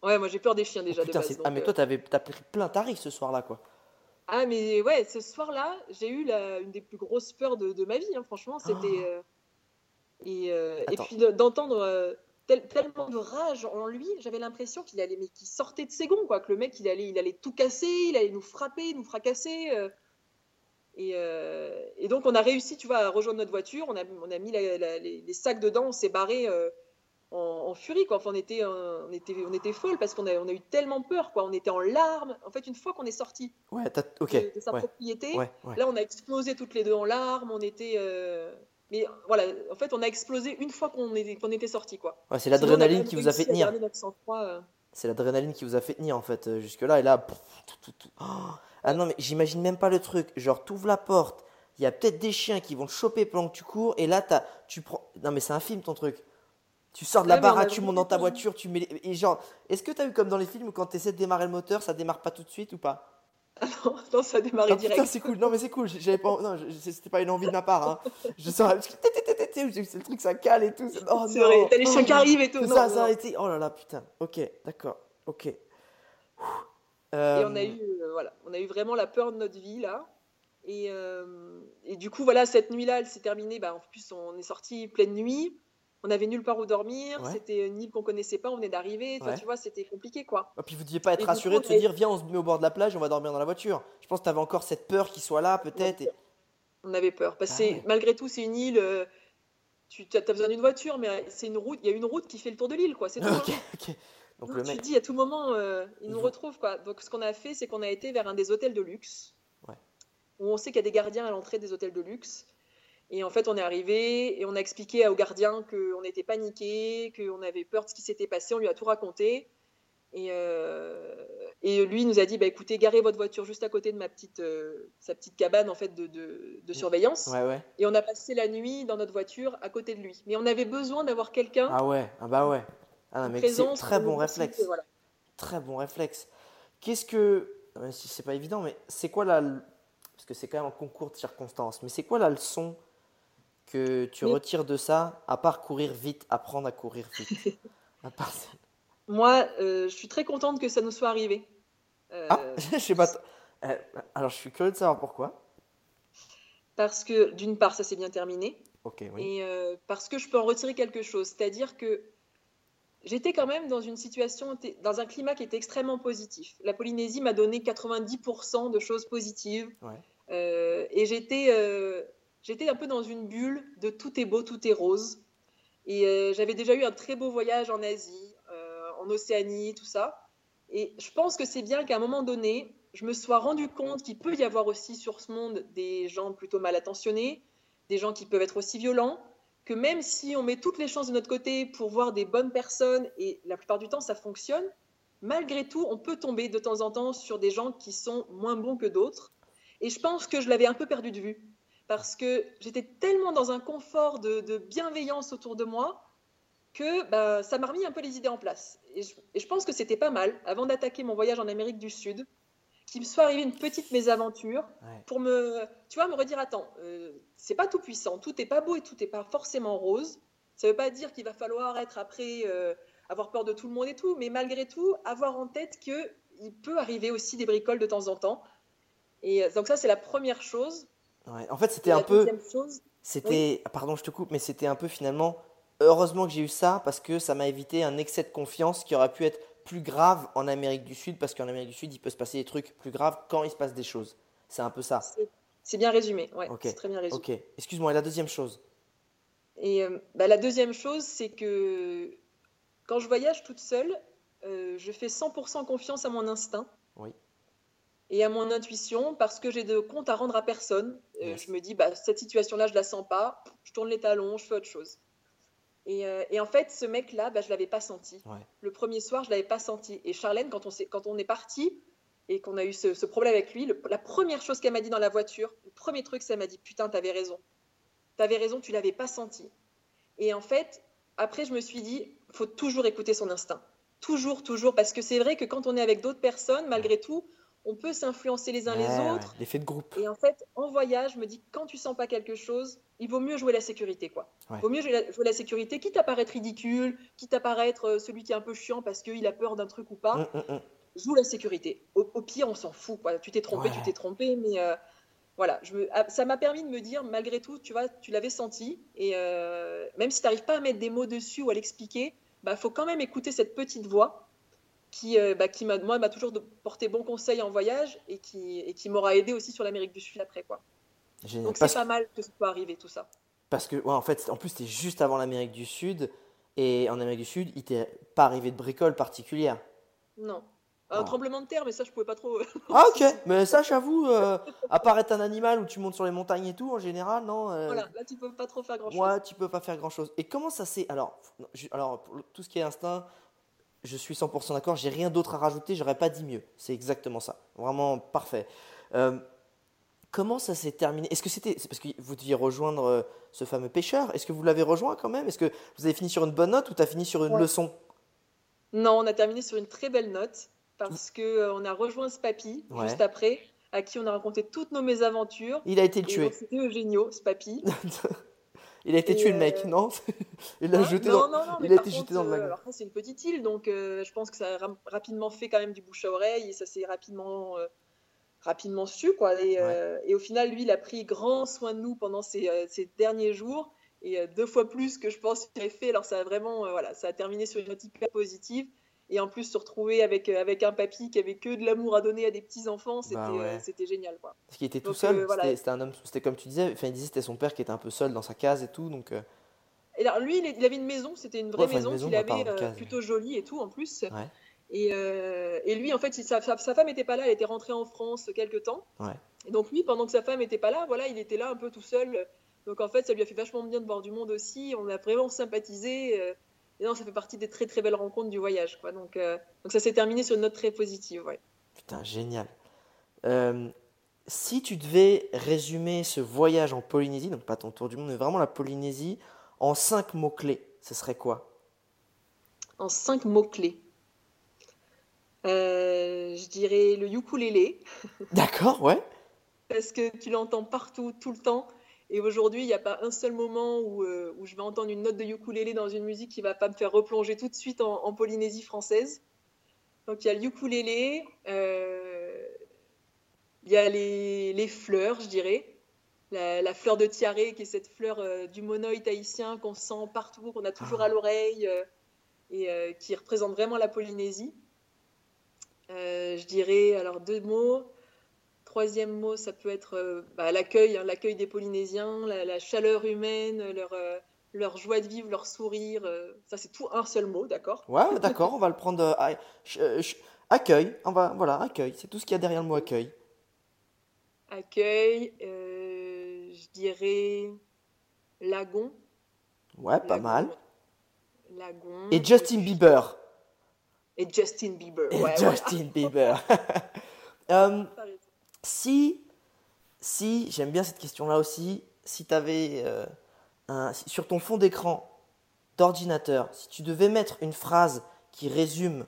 Speaker 2: Ouais, moi j'ai peur des chiens déjà
Speaker 1: Oh,
Speaker 2: de
Speaker 1: Putain,
Speaker 2: base.
Speaker 1: c'est-
Speaker 2: donc,
Speaker 1: ah mais
Speaker 2: euh,
Speaker 1: toi t'avais t'as pris plein tarif ce soir-là quoi.
Speaker 2: Ah, mais ouais, ce soir-là, j'ai eu la, une des plus grosses peurs de, de ma vie, hein, franchement. C'était.
Speaker 1: Oh.
Speaker 2: euh, et, euh, et puis de- d'entendre euh, tel- tellement de rage en lui, j'avais l'impression qu'il allait, mais qu'il sortait de ses gonds, quoi. Que le mec, il allait, il allait tout casser, il allait nous frapper, nous fracasser. euh. et, et donc, on a réussi, tu vois, à rejoindre notre voiture. On a, on a mis la- la- les, les sacs dedans, on s'est barré en, en furie, quoi. Enfin, on était, on était, on était folle parce qu'on a, on a eu tellement peur, quoi. On était en larmes. En fait, une fois qu'on est sorti
Speaker 1: Ouais,
Speaker 2: de, de sa
Speaker 1: ouais,
Speaker 2: propriété,
Speaker 1: ouais.
Speaker 2: Là, on a explosé toutes les deux en larmes. On était. Euh, Mais voilà, en fait, on a explosé une fois qu'on était, sortis, quoi.
Speaker 1: Ouais, c'est l'adrénaline qui vous a fait tenir.
Speaker 2: euh.
Speaker 1: C'est l'adrénaline qui vous a fait tenir en fait euh, jusque-là et là. pff, tout, tout, tout. Oh. Ah non mais j'imagine même pas le truc. Genre t'ouvres la porte, il y a peut-être des chiens qui vont te choper pendant que tu cours et là t'as, tu prends. Non mais c'est un film ton truc. Tu sors de la
Speaker 2: Ouais,
Speaker 1: baraque, tu montes dans ta voiture, tu mets les- et genre. Est-ce que t'as eu comme dans les films où quand t'essaies de démarrer le moteur, ça démarre pas tout de suite ou pas? (laughs)
Speaker 2: non, non, ça a démarré
Speaker 1: Ah, putain
Speaker 2: direct.
Speaker 1: c'est cool. Non mais c'est cool. J'avais pas. Non c'était pas une envie de ma part. Hein. Je sors c'est le truc ça cale et tout. c'est- Oh
Speaker 2: C'est vrai, t'as les chiens qui arrivent et tout.
Speaker 1: Tout
Speaker 2: non,
Speaker 1: ça,
Speaker 2: non.
Speaker 1: ça a été. Oh là là, putain. Ok, d'accord. Ok.
Speaker 2: Et
Speaker 1: Euh,
Speaker 2: on a eu, euh, voilà, on a eu vraiment la peur de notre vie là. Et, euh, et du coup, voilà, cette nuit-là, elle s'est terminée. Bah, en plus, on est sorti pleine nuit. On avait nulle part où dormir.
Speaker 1: Ouais.
Speaker 2: C'était une île qu'on connaissait pas. On venait d'arriver.
Speaker 1: Ouais.
Speaker 2: Tu vois, c'était compliqué, quoi.
Speaker 1: Et puis vous deviez pas être rassuré de se dire viens on se met au bord de la plage on va dormir dans la voiture. Je pense que t'avais encore cette peur qu'il soit là peut-être. et-
Speaker 2: On avait peur. Parce que
Speaker 1: Ah ouais.
Speaker 2: malgré tout, c'est une île. euh, tu as besoin d'une voiture, mais c'est une route. Il y a une route qui fait le tour de l'île, quoi. C'est (laughs) tout. hein.
Speaker 1: Donc
Speaker 2: Donc,
Speaker 1: le
Speaker 2: tu
Speaker 1: mec.
Speaker 2: dis à tout moment, euh, il nous retrouve quoi. Donc ce qu'on a fait, c'est qu'on a été vers un des hôtels de luxe, où on sait qu'il y a des gardiens à l'entrée des hôtels de luxe. Et en fait, on est arrivé et on a expliqué aux gardiens qu'on était paniqués, qu'on avait peur de ce qui s'était passé. On lui a tout raconté. Et, euh, et lui nous a dit, bah, écoutez, garez votre voiture juste à côté de ma petite, euh, sa petite cabane en fait de, de- de surveillance.
Speaker 1: Ouais ouais.
Speaker 2: Et on a passé la nuit dans notre voiture à côté de lui. Mais on avait besoin d'avoir quelqu'un.
Speaker 1: Ah ouais. Ah bah ouais. Ah non mais c'est très bon réflexe.
Speaker 2: voilà.
Speaker 1: Très bon réflexe. Qu'est-ce que si c'est pas évident mais c'est quoi la parce que c'est quand même un concours de circonstances mais c'est quoi la leçon que tu retires de ça à part courir vite apprendre à courir vite (laughs) à part ça.
Speaker 2: Moi, euh, je suis très contente que ça nous soit arrivé. Euh,
Speaker 1: Ah (laughs) je sais pas. Euh, alors je suis curieux de savoir pourquoi.
Speaker 2: Parce que, d'une part, ça s'est bien terminé.
Speaker 1: Ok oui.
Speaker 2: Et euh, parce que je peux en retirer quelque chose. C'est-à-dire que j'étais quand même dans une situation, dans un climat qui était extrêmement positif. La Polynésie m'a donné 90% de choses positives.
Speaker 1: Ouais.
Speaker 2: Euh, et j'étais euh, j'étais un peu dans une bulle de tout est beau, tout est rose. Et euh, j'avais déjà eu un très beau voyage en Asie, euh, en Océanie, tout ça. Et je pense que c'est bien qu'à un moment donné, je me sois rendu compte qu'il peut y avoir aussi sur ce monde des gens plutôt mal intentionnés, des gens qui peuvent être aussi violents, que même si on met toutes les chances de notre côté pour voir des bonnes personnes, et la plupart du temps ça fonctionne, malgré tout, on peut tomber de temps en temps sur des gens qui sont moins bons que d'autres. Et je pense que je l'avais un peu perdu de vue, parce que j'étais tellement dans un confort de, de bienveillance autour de moi que bah, ça m'a remis un peu les idées en place. Et je, et je pense que c'était pas mal, avant d'attaquer mon voyage en Amérique du Sud, qu'il me soit arrivé une petite mésaventure
Speaker 1: Ouais.
Speaker 2: pour me, tu vois, me redire attends, euh, c'est pas tout puissant, tout n'est pas beau et tout n'est pas forcément rose. Ça veut pas dire qu'il va falloir être après, euh, avoir peur de tout le monde et tout, mais malgré tout, avoir en tête que il peut arriver aussi des bricoles de temps en temps. Et euh, donc ça, c'est la première chose.
Speaker 1: Ouais. En fait c'était un peu C'était, pardon, je te coupe, mais c'était un peu finalement, heureusement que j'ai eu ça parce que ça m'a évité un excès de confiance qui aurait pu être plus grave en Amérique du Sud parce qu'en Amérique du Sud, il peut se passer des trucs plus graves quand il se passe des choses. C'est un peu ça.
Speaker 2: c'est- bien résumé. Ouais, c'est très bien résumé.
Speaker 1: Ok, excuse-moi, et la deuxième chose?
Speaker 2: Et euh, bah, la deuxième chose, c'est que quand je voyage toute seule, euh, je fais 100% confiance à mon instinct
Speaker 1: Oui.
Speaker 2: Et à mon intuition parce que j'ai de compte à rendre à personne. Euh. Je me dis, bah, cette situation-là, je la sens pas, je tourne les talons, je fais autre chose. Et, euh, et en fait, ce mec-là, bah, je l'avais pas senti.
Speaker 1: Ouais.
Speaker 2: Le premier soir, je l'avais pas senti. Et Charlène, quand on, s'est- quand on est parti et qu'on a eu ce, ce problème avec lui, le- la première chose qu'elle m'a dit dans la voiture, le premier truc, c'est m'a dit, putain, t'avais raison. T'avais raison, tu l'avais pas senti. Et en fait, après, je me suis dit, faut toujours écouter son instinct. Toujours, toujours. Parce que c'est vrai que quand on est avec d'autres personnes, malgré tout, on peut s'influencer les uns
Speaker 1: Ouais,
Speaker 2: les autres.
Speaker 1: L'effet de groupe.
Speaker 2: Et en fait, en voyage, je me dis, quand tu sens pas quelque chose, il vaut mieux jouer la sécurité, quoi.
Speaker 1: Ouais.
Speaker 2: Il vaut mieux jouer la, jouer la sécurité, quitte à paraître ridicule, quitte à paraître euh, celui qui est un peu chiant parce qu'il a peur d'un truc ou pas.
Speaker 1: Hum, hum, hum.
Speaker 2: joue la sécurité. Au, pire, on s'en fout. Tu t'es trompé, tu t'es trompé, mais euh, voilà, je me, ah, ça m'a permis de me dire, malgré tout, tu vois, tu l'avais senti, et euh, même si tu n'arrives pas à mettre des mots dessus ou à l'expliquer, bah, faut quand même écouter cette petite voix qui, euh, bah, qui m'a, moi, m'a toujours porté bon conseil en voyage et qui, et qui m'aura aidé aussi sur l'Amérique du Sud après, quoi. Donc c'est pas mal que ce soit arrivé tout ça.
Speaker 1: Parce que, ouais, en fait, en plus, c'était juste avant l'Amérique du Sud. Et en Amérique du Sud, il t'est pas arrivé de bricole particulière.
Speaker 2: Non. Un ah. tremblement de terre, mais ça, je pouvais pas trop.
Speaker 1: ah, ok. (laughs) Mais ça, j'avoue, euh, apparaître un animal où tu montes sur les montagnes et tout, en général, non.
Speaker 2: Euh, voilà, là, tu peux pas trop faire grand chose.
Speaker 1: Ouais, tu peux pas faire grand chose. Et comment ça s'est. Alors, alors, pour tout ce qui est instinct, je suis 100% d'accord, j'ai rien d'autre à rajouter, j'aurais pas dit mieux. C'est exactement ça. Vraiment parfait. Euh, comment ça s'est terminé? Est-ce que c'était. C'est parce que vous deviez rejoindre euh, ce fameux pêcheur? Est-ce que vous l'avez rejoint quand même? Est-ce que vous avez fini sur une bonne note ou tu as fini sur une leçon?
Speaker 2: Non, on a terminé sur une très belle note parce qu'on euh, on a rejoint ce papy juste après, à qui on a raconté toutes nos mésaventures.
Speaker 1: Il a été tué.
Speaker 2: C'était Eugenio, ce papy. (laughs)
Speaker 1: Il a été tué, le mec, non? (laughs)
Speaker 2: Il l'a jeté dans... non, non, Il a été jeté dans le lac. Alors, c'est une petite île, donc euh, je pense que ça a rapidement fait quand même du bouche à oreille et ça s'est rapidement, euh, rapidement su. Quoi. Euh, et, au final, lui, il a pris grand soin de nous pendant ces, ces derniers jours et deux fois plus que je pense qu'il avait fait. Alors, ça a vraiment, voilà, ça a terminé sur une note hyper positive et en plus se retrouver avec, euh, avec un papy qui avait que de l'amour à donner à des petits enfants c'était bah euh, génial quoi.
Speaker 1: Parce qu'il était tout seul euh, c'était un homme c'était comme tu disais enfin il disait c'était son père qui était un peu seul dans sa case et tout donc
Speaker 2: et alors lui il avait une maison c'était une vraie maison, qu'il avait plutôt jolie et tout en plus. Et, et, lui en fait sa, sa, femme n'était pas là elle était rentrée en France quelque temps. Et donc lui pendant que sa femme n'était pas là voilà il était là un peu tout seul. Donc en fait ça lui a fait vachement bien de voir du monde aussi. On a vraiment sympathisé et non, ça fait partie des très très belles rencontres du voyage. Quoi. Donc, euh, donc ça s'est terminé sur une note très positive. Ouais.
Speaker 1: Putain, génial. Euh, si tu devais résumer ce voyage en Polynésie, donc pas ton tour du monde, mais vraiment la Polynésie, en cinq mots-clés, ce serait quoi?
Speaker 2: En cinq mots-clés euh, Je dirais le ukulélé.
Speaker 1: D'accord, ouais. (laughs)
Speaker 2: Parce que tu l'entends partout, tout le temps. Et aujourd'hui, il n'y a pas un seul moment où, euh, où, je vais entendre une note de ukulélé dans une musique qui ne va pas me faire replonger tout de suite en, Polynésie française. Donc il y a le ukulélé, euh, il y a les, les, fleurs, je dirais. La, fleur de tiare, qui est cette fleur euh, du monoï haïtien qu'on sent partout, qu'on a toujours à ah. l'oreille et qui représente vraiment la Polynésie. je dirais alors deux mots. Troisième mot, ça peut être euh, bah, l'accueil, hein, l'accueil des Polynésiens, la, chaleur humaine, leur, euh, leur joie de vivre, leur sourire. Euh, ça, c'est tout un seul mot, d'accord?
Speaker 1: Ouais, d'accord, on va le prendre. accueil, on va, voilà, accueil, c'est tout ce qu'il y a derrière le mot accueil.
Speaker 2: Accueil, je dirais lagon.
Speaker 1: Ouais, pas mal.
Speaker 2: Lagon.
Speaker 1: Et Justin Bieber.
Speaker 2: Et Justin Bieber.
Speaker 1: Et Justin Bieber. (laughs) um, si, si j'aime bien cette question-là aussi, si tu avais euh, un, sur ton fond d'écran d'ordinateur, si tu devais mettre une phrase qui résume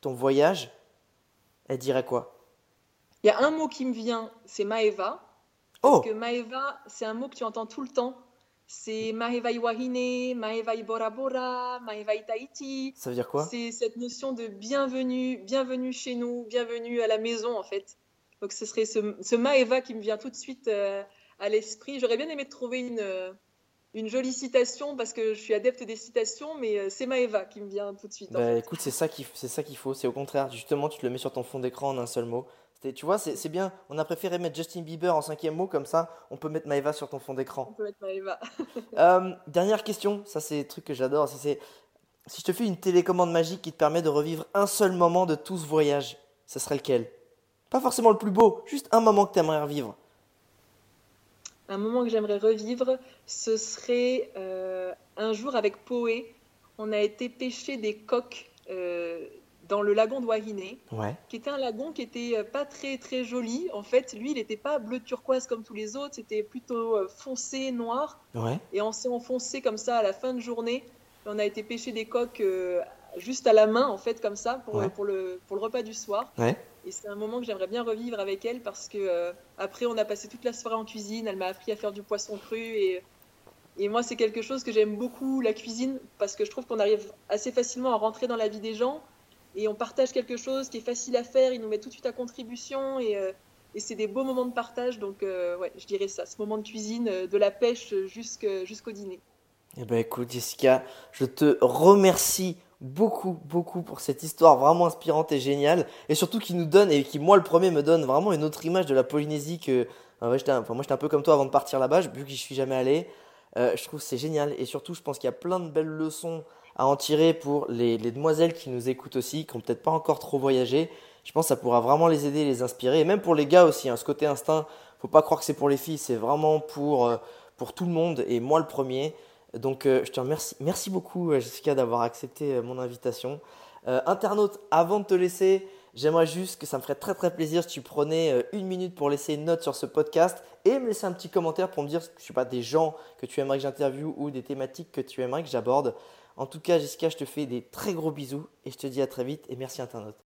Speaker 1: ton voyage, elle dirait quoi?
Speaker 2: Il y a un mot qui me vient, c'est Maeva. Parce oh. que Maeva, c'est un mot que tu entends tout le temps. C'est Mahevai Wahine, Mahevai Bora Bora, Mahevai Tahiti.
Speaker 1: Ça veut dire quoi?
Speaker 2: C'est cette notion de bienvenue, bienvenue chez nous, bienvenue à la maison en fait. Donc ce serait ce, Maeva qui me vient tout de suite euh, à l'esprit. J'aurais bien aimé trouver une, euh, une jolie citation parce que je suis adepte des citations, mais euh, c'est Maeva qui me vient tout de suite.
Speaker 1: Bah, écoute, c'est ça qu'il faut. C'est au contraire, justement, tu te le mets sur ton fond d'écran en un seul mot. Tu vois, c'est bien. On a préféré mettre Justin Bieber en cinquième mot, comme ça, on peut mettre Maeva sur ton fond d'écran.
Speaker 2: On peut mettre Maeva. (laughs)
Speaker 1: dernière question, ça c'est le truc que j'adore. Si je te fais une télécommande magique qui te permet de revivre un seul moment de tout ce voyage, ce serait lequel? Pas forcément le plus beau, juste un moment que tu aimerais revivre.
Speaker 2: Un moment que j'aimerais revivre, ce serait euh, un jour avec Poé. On a été pêcher des coques euh, dans le lagon de Wahine, qui était un lagon qui était euh, pas très très joli. En fait, lui, il n'était pas bleu turquoise comme tous les autres, c'était plutôt foncé noir. Et on s'est enfoncé comme ça à la fin de journée. On a été pêcher des coques juste à la main, en fait, comme ça, pour, pour, le, pour le repas du soir. Et c'est un moment que j'aimerais bien revivre avec elle parce que euh, après on a passé toute la soirée en cuisine. Elle m'a appris à faire du poisson cru et, et moi c'est quelque chose que j'aime beaucoup la cuisine parce que je trouve qu'on arrive assez facilement à rentrer dans la vie des gens et on partage quelque chose qui est facile à faire, ils nous mettent tout de suite à contribution et, et c'est des beaux moments de partage. Donc, ouais, je dirais ça, ce moment de cuisine, de la pêche jusqu'au dîner.
Speaker 1: Eh ben écoute Jessica, je te remercie beaucoup, beaucoup pour cette histoire vraiment inspirante et géniale. Et surtout qui nous donne, et qui moi le premier me donne vraiment une autre image de la Polynésie que... moi j'étais un peu comme toi avant de partir là-bas, vu que je suis jamais allé. Euh, je trouve c'est génial. Et surtout je pense qu'il y a plein de belles leçons à en tirer pour les, demoiselles qui nous écoutent aussi, qui n'ont peut-être pas encore trop voyagé. Je pense que ça pourra vraiment les aider, les inspirer. Et même pour les gars aussi, hein, ce côté instinct, faut pas croire que c'est pour les filles, c'est vraiment pour, euh, pour tout le monde, et moi le premier. Donc euh, je te remercie. Merci beaucoup euh, Jessica d'avoir accepté euh, mon invitation. internaute, avant de te laisser, j'aimerais juste que ça me ferait très très plaisir si tu prenais une minute pour laisser une note sur ce podcast et me laisser un petit commentaire pour me dire, je sais pas, des gens que tu aimerais que j'interviewe ou des thématiques que tu aimerais que j'aborde. En tout cas, Jessica, je te fais des très gros bisous et je te dis à très vite et merci internaute.